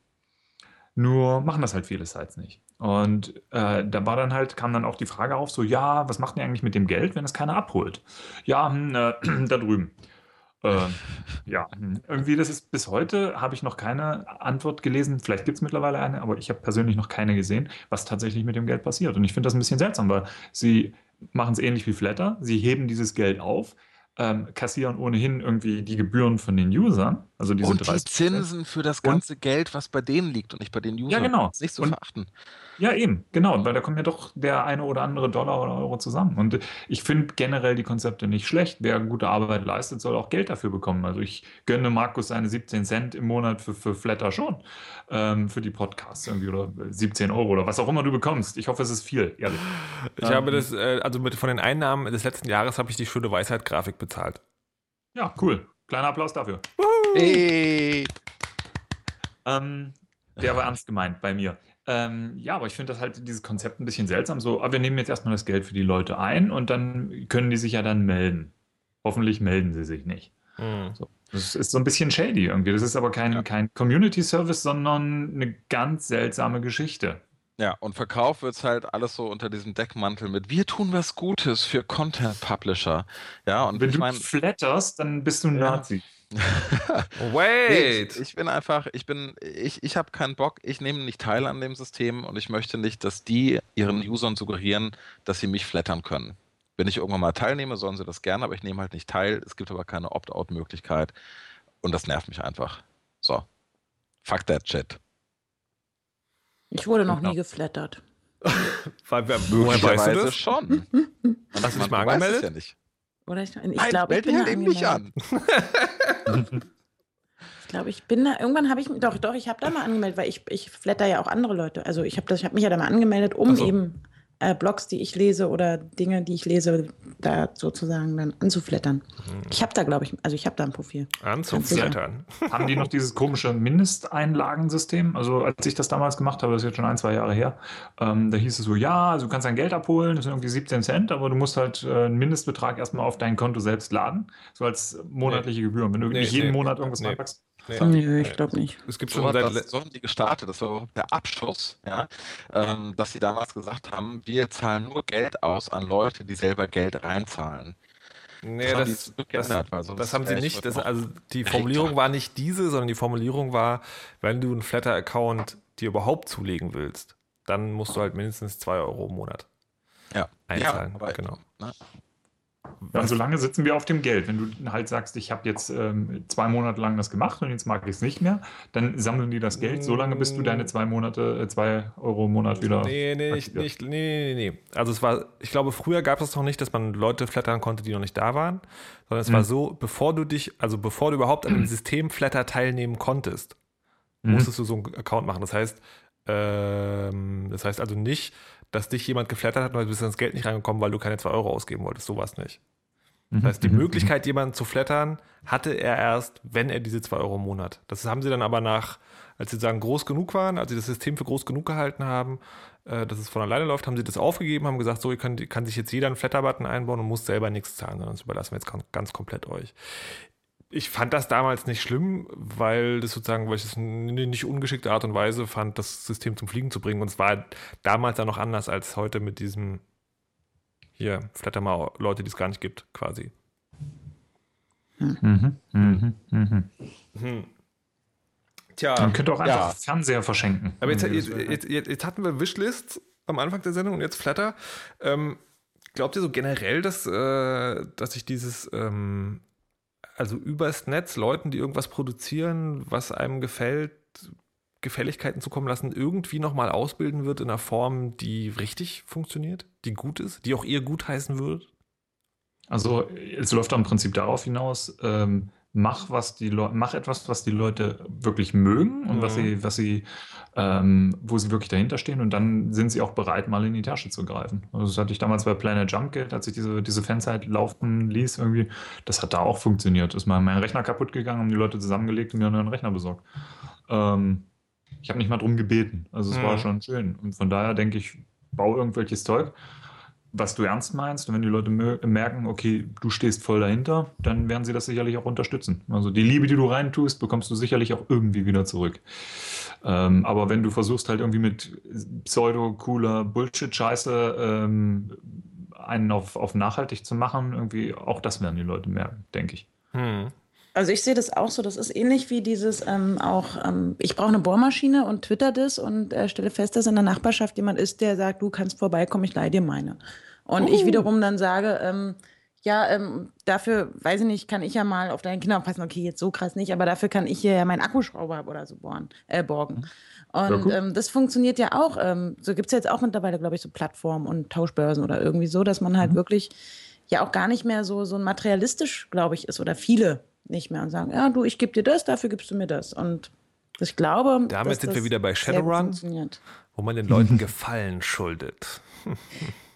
Nur machen das halt viele Sites nicht. Und äh, da war dann halt, kam dann auch die Frage auf, so, ja, was macht ihr eigentlich mit dem Geld, wenn es keiner abholt? Ja, hm, äh, da drüben. Äh, ja, irgendwie, das ist bis heute, habe ich noch keine Antwort gelesen. Vielleicht gibt es mittlerweile eine, aber ich habe persönlich noch keine gesehen, was tatsächlich mit dem Geld passiert. Und ich finde das ein bisschen seltsam, weil sie machen es ähnlich wie Flatter. Sie heben dieses Geld auf, ähm, kassieren ohnehin irgendwie die Gebühren von den Usern, also diese Und die 30%. Zinsen für das Und- ganze Geld, was bei denen liegt und nicht bei den Usern. genau. Das ist nicht zu Und- verachten. Ja, eben, genau, weil da kommt ja doch der eine oder andere Dollar oder Euro zusammen. Und ich finde generell die Konzepte nicht schlecht. Wer gute Arbeit leistet, soll auch Geld dafür bekommen. Also ich gönne Markus seine 17 Cent im Monat für, für Flatter schon, ähm, für die Podcasts irgendwie oder 17 Euro oder was auch immer du bekommst. Ich hoffe, es ist viel, ehrlich. Ich Ähm, habe das, äh, also mit, von den Einnahmen des letzten Jahres habe ich die schöne Weisheit-Grafik bezahlt. Ja, cool. Kleiner Applaus dafür. Hey. Ähm, der war ernst gemeint bei mir. Ähm, ja, aber ich finde das halt dieses Konzept ein bisschen seltsam. So, aber wir nehmen jetzt erstmal das Geld für die Leute ein und dann können die sich ja dann melden. Hoffentlich melden sie sich nicht. Hm. So. Das ist so ein bisschen shady irgendwie. Das ist aber kein, Ja. kein Community Service, sondern eine ganz seltsame Geschichte. Ja, und verkauft wird es halt alles so unter diesem Deckmantel mit Wir tun was Gutes für Content Publisher. Ja, und Wenn ich du meine, flatterst, dann bist du ein Ja. Nazi. Nee, Wait! ich, ich bin einfach, ich bin, ich, ich habe keinen Bock, ich nehme nicht teil an dem System und ich möchte nicht, dass die ihren Usern suggerieren, dass sie mich flattern können. Wenn ich irgendwann mal teilnehme, sollen sie das gerne, aber ich nehme halt nicht teil. Es gibt aber keine Opt-out-Möglichkeit und das nervt mich einfach. So. Fuck that shit. Ich wurde noch Genau. nie geflattert. Weil, wer, woher weißt du Möglicherweise das? schon. Hast du dich mal angemeldet? Ja nicht. Oder ich, ich glaube, ich bin halt eben nicht an. Ich glaube, ich bin da, irgendwann habe ich, doch, doch, ich habe da mal angemeldet, weil ich, ich flatter ja auch andere Leute. Also ich habe das, ich habe mich ja da mal angemeldet, um so. eben äh, Blogs, die ich lese oder Dinge, die ich lese, da sozusagen dann anzuflattern. Ich habe da, glaube ich, also ich habe da ein Profil. Anzuflattern. Haben die noch dieses komische Mindesteinlagensystem? Also als ich das damals gemacht habe, das ist jetzt schon ein, zwei Jahre her, ähm, da hieß es so, ja, also du kannst dein Geld abholen, das sind irgendwie 17 Cent, aber du musst halt äh, einen Mindestbetrag erstmal auf dein Konto selbst laden, so als monatliche Gebühr. Wenn du Nee, nicht jeden nee, Monat irgendwas nee. reinpackst. Nee. Nö, ich glaube nicht. Es gibt So schon seit. das, so haben die gestartet. Das war überhaupt der Abschuss, ja, ähm, dass sie damals gesagt haben, wir zahlen nur Geld aus an Leute, die selber Geld reinzahlen. Nee, das, das, sonst das haben sie nicht. Das, also die. Formulierung war nicht diese, sondern die Formulierung war, wenn du einen Flatter-Account dir überhaupt zulegen willst, dann musst du halt mindestens 2 Euro im Monat Ja. einzahlen. Ja, aber- genau. Ja, und solange sitzen wir auf dem Geld. Wenn du halt sagst, ich habe jetzt ähm, zwei Monate lang das gemacht und jetzt mag ich es nicht mehr, dann sammeln die das Geld, solange bis du deine zwei Monate, äh, zwei Euro im Monat wieder. Nee, nee, nicht, aktiviert. nicht, nee, nee, nee. Also es war, ich glaube, früher gab es noch nicht, dass man Leute flattern konnte, die noch nicht da waren, sondern es Mhm. war so, bevor du dich, also bevor du überhaupt an dem System Flatter teilnehmen konntest, Mhm. musstest du so einen Account machen. Das heißt, ähm, das heißt also nicht, dass dich jemand geflattert hat und du bist ans Geld nicht reingekommen, weil du keine 2 Euro ausgeben wolltest. Sowas nicht. Mhm. Das heißt, die Möglichkeit, jemanden zu flattern, hatte er erst, wenn er diese 2 Euro im Monat. Das haben sie dann aber nach, als sie sagen, groß genug waren, als sie das System für groß genug gehalten haben, äh, dass es von alleine läuft, haben sie das aufgegeben, haben gesagt, so, ihr könnt, kann sich jetzt jeder einen Flatter-Button einbauen und muss selber nichts zahlen, sondern das überlassen wir jetzt ganz komplett euch. Ich fand das damals nicht schlimm, weil das sozusagen, weil ich es eine nicht ungeschickte Art und Weise fand, das System zum Fliegen zu bringen. Und es war damals dann noch anders als heute mit diesem hier, flatter mal Leute, die es gar nicht gibt, quasi. Mhm. Mhm. Mhm. Hm. Tja. Man könnte auch einfach Ja. Fernseher verschenken. Aber jetzt, Irgendwie, jetzt, jetzt, jetzt, jetzt hatten wir Wishlist am Anfang der Sendung und jetzt Flatter. Ähm, glaubt ihr so generell, dass, äh, dass sich dieses, ähm, also übers Netz Leuten, die irgendwas produzieren, was einem gefällt, Gefälligkeiten zukommen lassen, irgendwie nochmal ausbilden wird in einer Form, die richtig funktioniert, die gut ist, die auch ihr gut heißen würde? Also es läuft im Prinzip darauf hinaus, ähm, mach was die Leute, mach etwas, was die Leute wirklich mögen und was Mhm. sie, was sie, ähm, wo sie wirklich dahinter stehen und dann sind sie auch bereit, mal in die Tasche zu greifen. Also das hatte ich damals bei Planet Jump Kit, als ich diese, diese Fanzeit laufen ließ, irgendwie, das hat da auch funktioniert. Ist mal mein Rechner kaputt gegangen, haben die Leute zusammengelegt und mir einen neuen Rechner besorgt. Ähm, ich habe nicht mal drum gebeten. Also es Mhm. war schon schön. Und von daher denke ich, bau irgendwelches Zeug was du ernst meinst. Und wenn die Leute merken, okay, du stehst voll dahinter, dann werden sie das sicherlich auch unterstützen. Also die Liebe, die du reintust, bekommst du sicherlich auch irgendwie wieder zurück. Ähm, aber wenn du versuchst halt irgendwie mit pseudo-cooler Bullshit-Scheiße ähm, einen auf, auf nachhaltig zu machen, irgendwie auch das werden die Leute merken, denke ich. Hm. Also ich sehe das auch so, das ist ähnlich wie dieses ähm, auch, ähm, ich brauche eine Bohrmaschine und twitter das und äh, stelle fest, dass in der Nachbarschaft jemand ist, der sagt, du kannst vorbeikommen, ich leihe dir meine. Und ich wiederum dann sage, ähm, ja, ähm, dafür, weiß ich nicht, kann ich ja mal auf deine Kinder aufpassen, okay, jetzt so krass nicht, aber dafür kann ich hier ja meinen Akkuschrauber oder so bohren, äh, borgen. Und cool. ähm, das funktioniert ja auch. Ähm, so gibt es jetzt auch mittlerweile, glaube ich, so Plattformen und Tauschbörsen oder irgendwie so, dass man halt wirklich ja auch gar nicht mehr so, so materialistisch, glaube ich, ist oder viele nicht mehr und sagen, ja, du, ich gebe dir das, dafür gibst du mir das. Und ich glaube, Damit dass sind wir wieder bei Shadowrun. Wo man den Leuten Gefallen schuldet.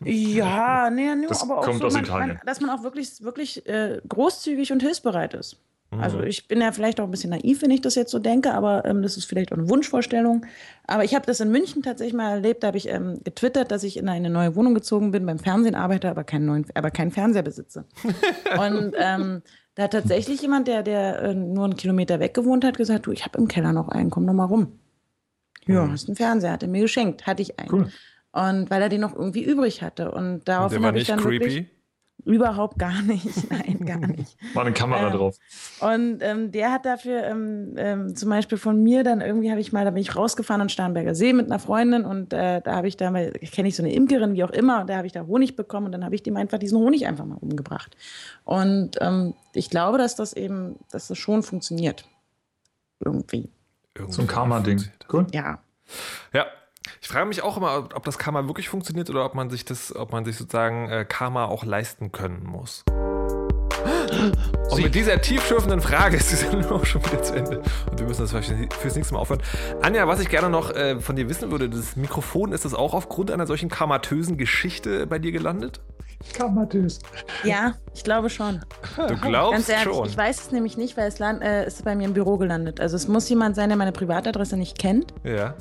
Ja, nee, nee Das aber auch kommt so, aus man, Italien. Dass man auch wirklich, wirklich äh, großzügig und hilfsbereit ist. Mhm. Also ich bin ja vielleicht auch ein bisschen naiv, wenn ich das jetzt so denke, aber ähm, das ist vielleicht auch eine Wunschvorstellung. Aber ich habe das in München tatsächlich mal erlebt, da habe ich ähm, getwittert, dass ich in eine neue Wohnung gezogen bin, beim Fernsehen arbeite, aber keinen, neuen, aber keinen Fernseher besitze. und ähm, da hat tatsächlich jemand, der, der äh, nur einen Kilometer weg gewohnt hat, gesagt, du, ich habe im Keller noch einen, komm doch mal rum. Ja, hast einen Fernseher, hat er mir geschenkt, hatte ich einen. Cool. Und weil er den noch irgendwie übrig hatte. Und daraufhin habe ich nicht dann wirklich creepy. Überhaupt gar nicht, nein, gar nicht. War eine Kamera Ähm, drauf. Und ähm, der hat dafür ähm, ähm, zum Beispiel von mir dann irgendwie habe ich mal, da bin ich rausgefahren an Starnberger See mit einer Freundin und äh, da habe ich da mal, kenne ich so eine Imkerin, wie auch immer, und da habe ich da Honig bekommen und dann habe ich dem einfach diesen Honig einfach mal umgebracht. Und ähm, ich glaube, dass das eben, dass das schon funktioniert. Irgendwie. So ein Karma-Ding. Cool. Ja. Ja. Ich frage mich auch immer, ob ob das Karma wirklich funktioniert oder ob man sich das, ob man sich sozusagen äh, Karma auch leisten können muss. Und mit dieser tiefschürfenden Frage ist die Sendung auch schon wieder zu Ende. Und wir müssen das vielleicht fürs nächste Mal aufhören. Anja, was ich gerne noch äh, von dir wissen würde, das Mikrofon, ist das auch aufgrund einer solchen karmatösen Geschichte bei dir gelandet? Karmatös. Ja, ich glaube schon. Du glaubst Ganz ehrlich, schon. ich weiß es nämlich nicht, weil es land, äh, ist bei mir im Büro gelandet. Also es muss jemand sein, der meine Privatadresse nicht kennt Ja.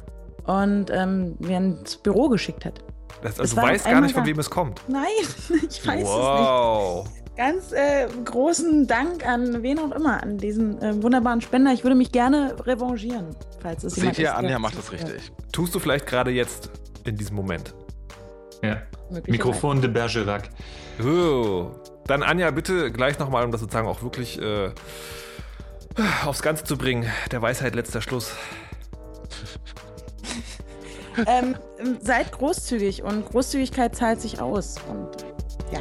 Und ähm, mir ins Büro geschickt hat. Das, also du weißt gar nicht, von wem es kommt. Nein, ich weiß es nicht. wow. Ganz äh, großen Dank an wen auch immer, an diesen äh, wunderbaren Spender. Ich würde mich gerne revanchieren, falls es jemand Seht ihr, Anja macht das richtig. Tust du vielleicht gerade jetzt in diesem Moment? Ja. Mikrofon de Bergerac. Oh. Dann Anja, bitte gleich nochmal, um das sozusagen auch wirklich äh, aufs Ganze zu bringen. Der Weisheit letzter Schluss ähm, seid großzügig und Großzügigkeit zahlt sich aus. Und ja.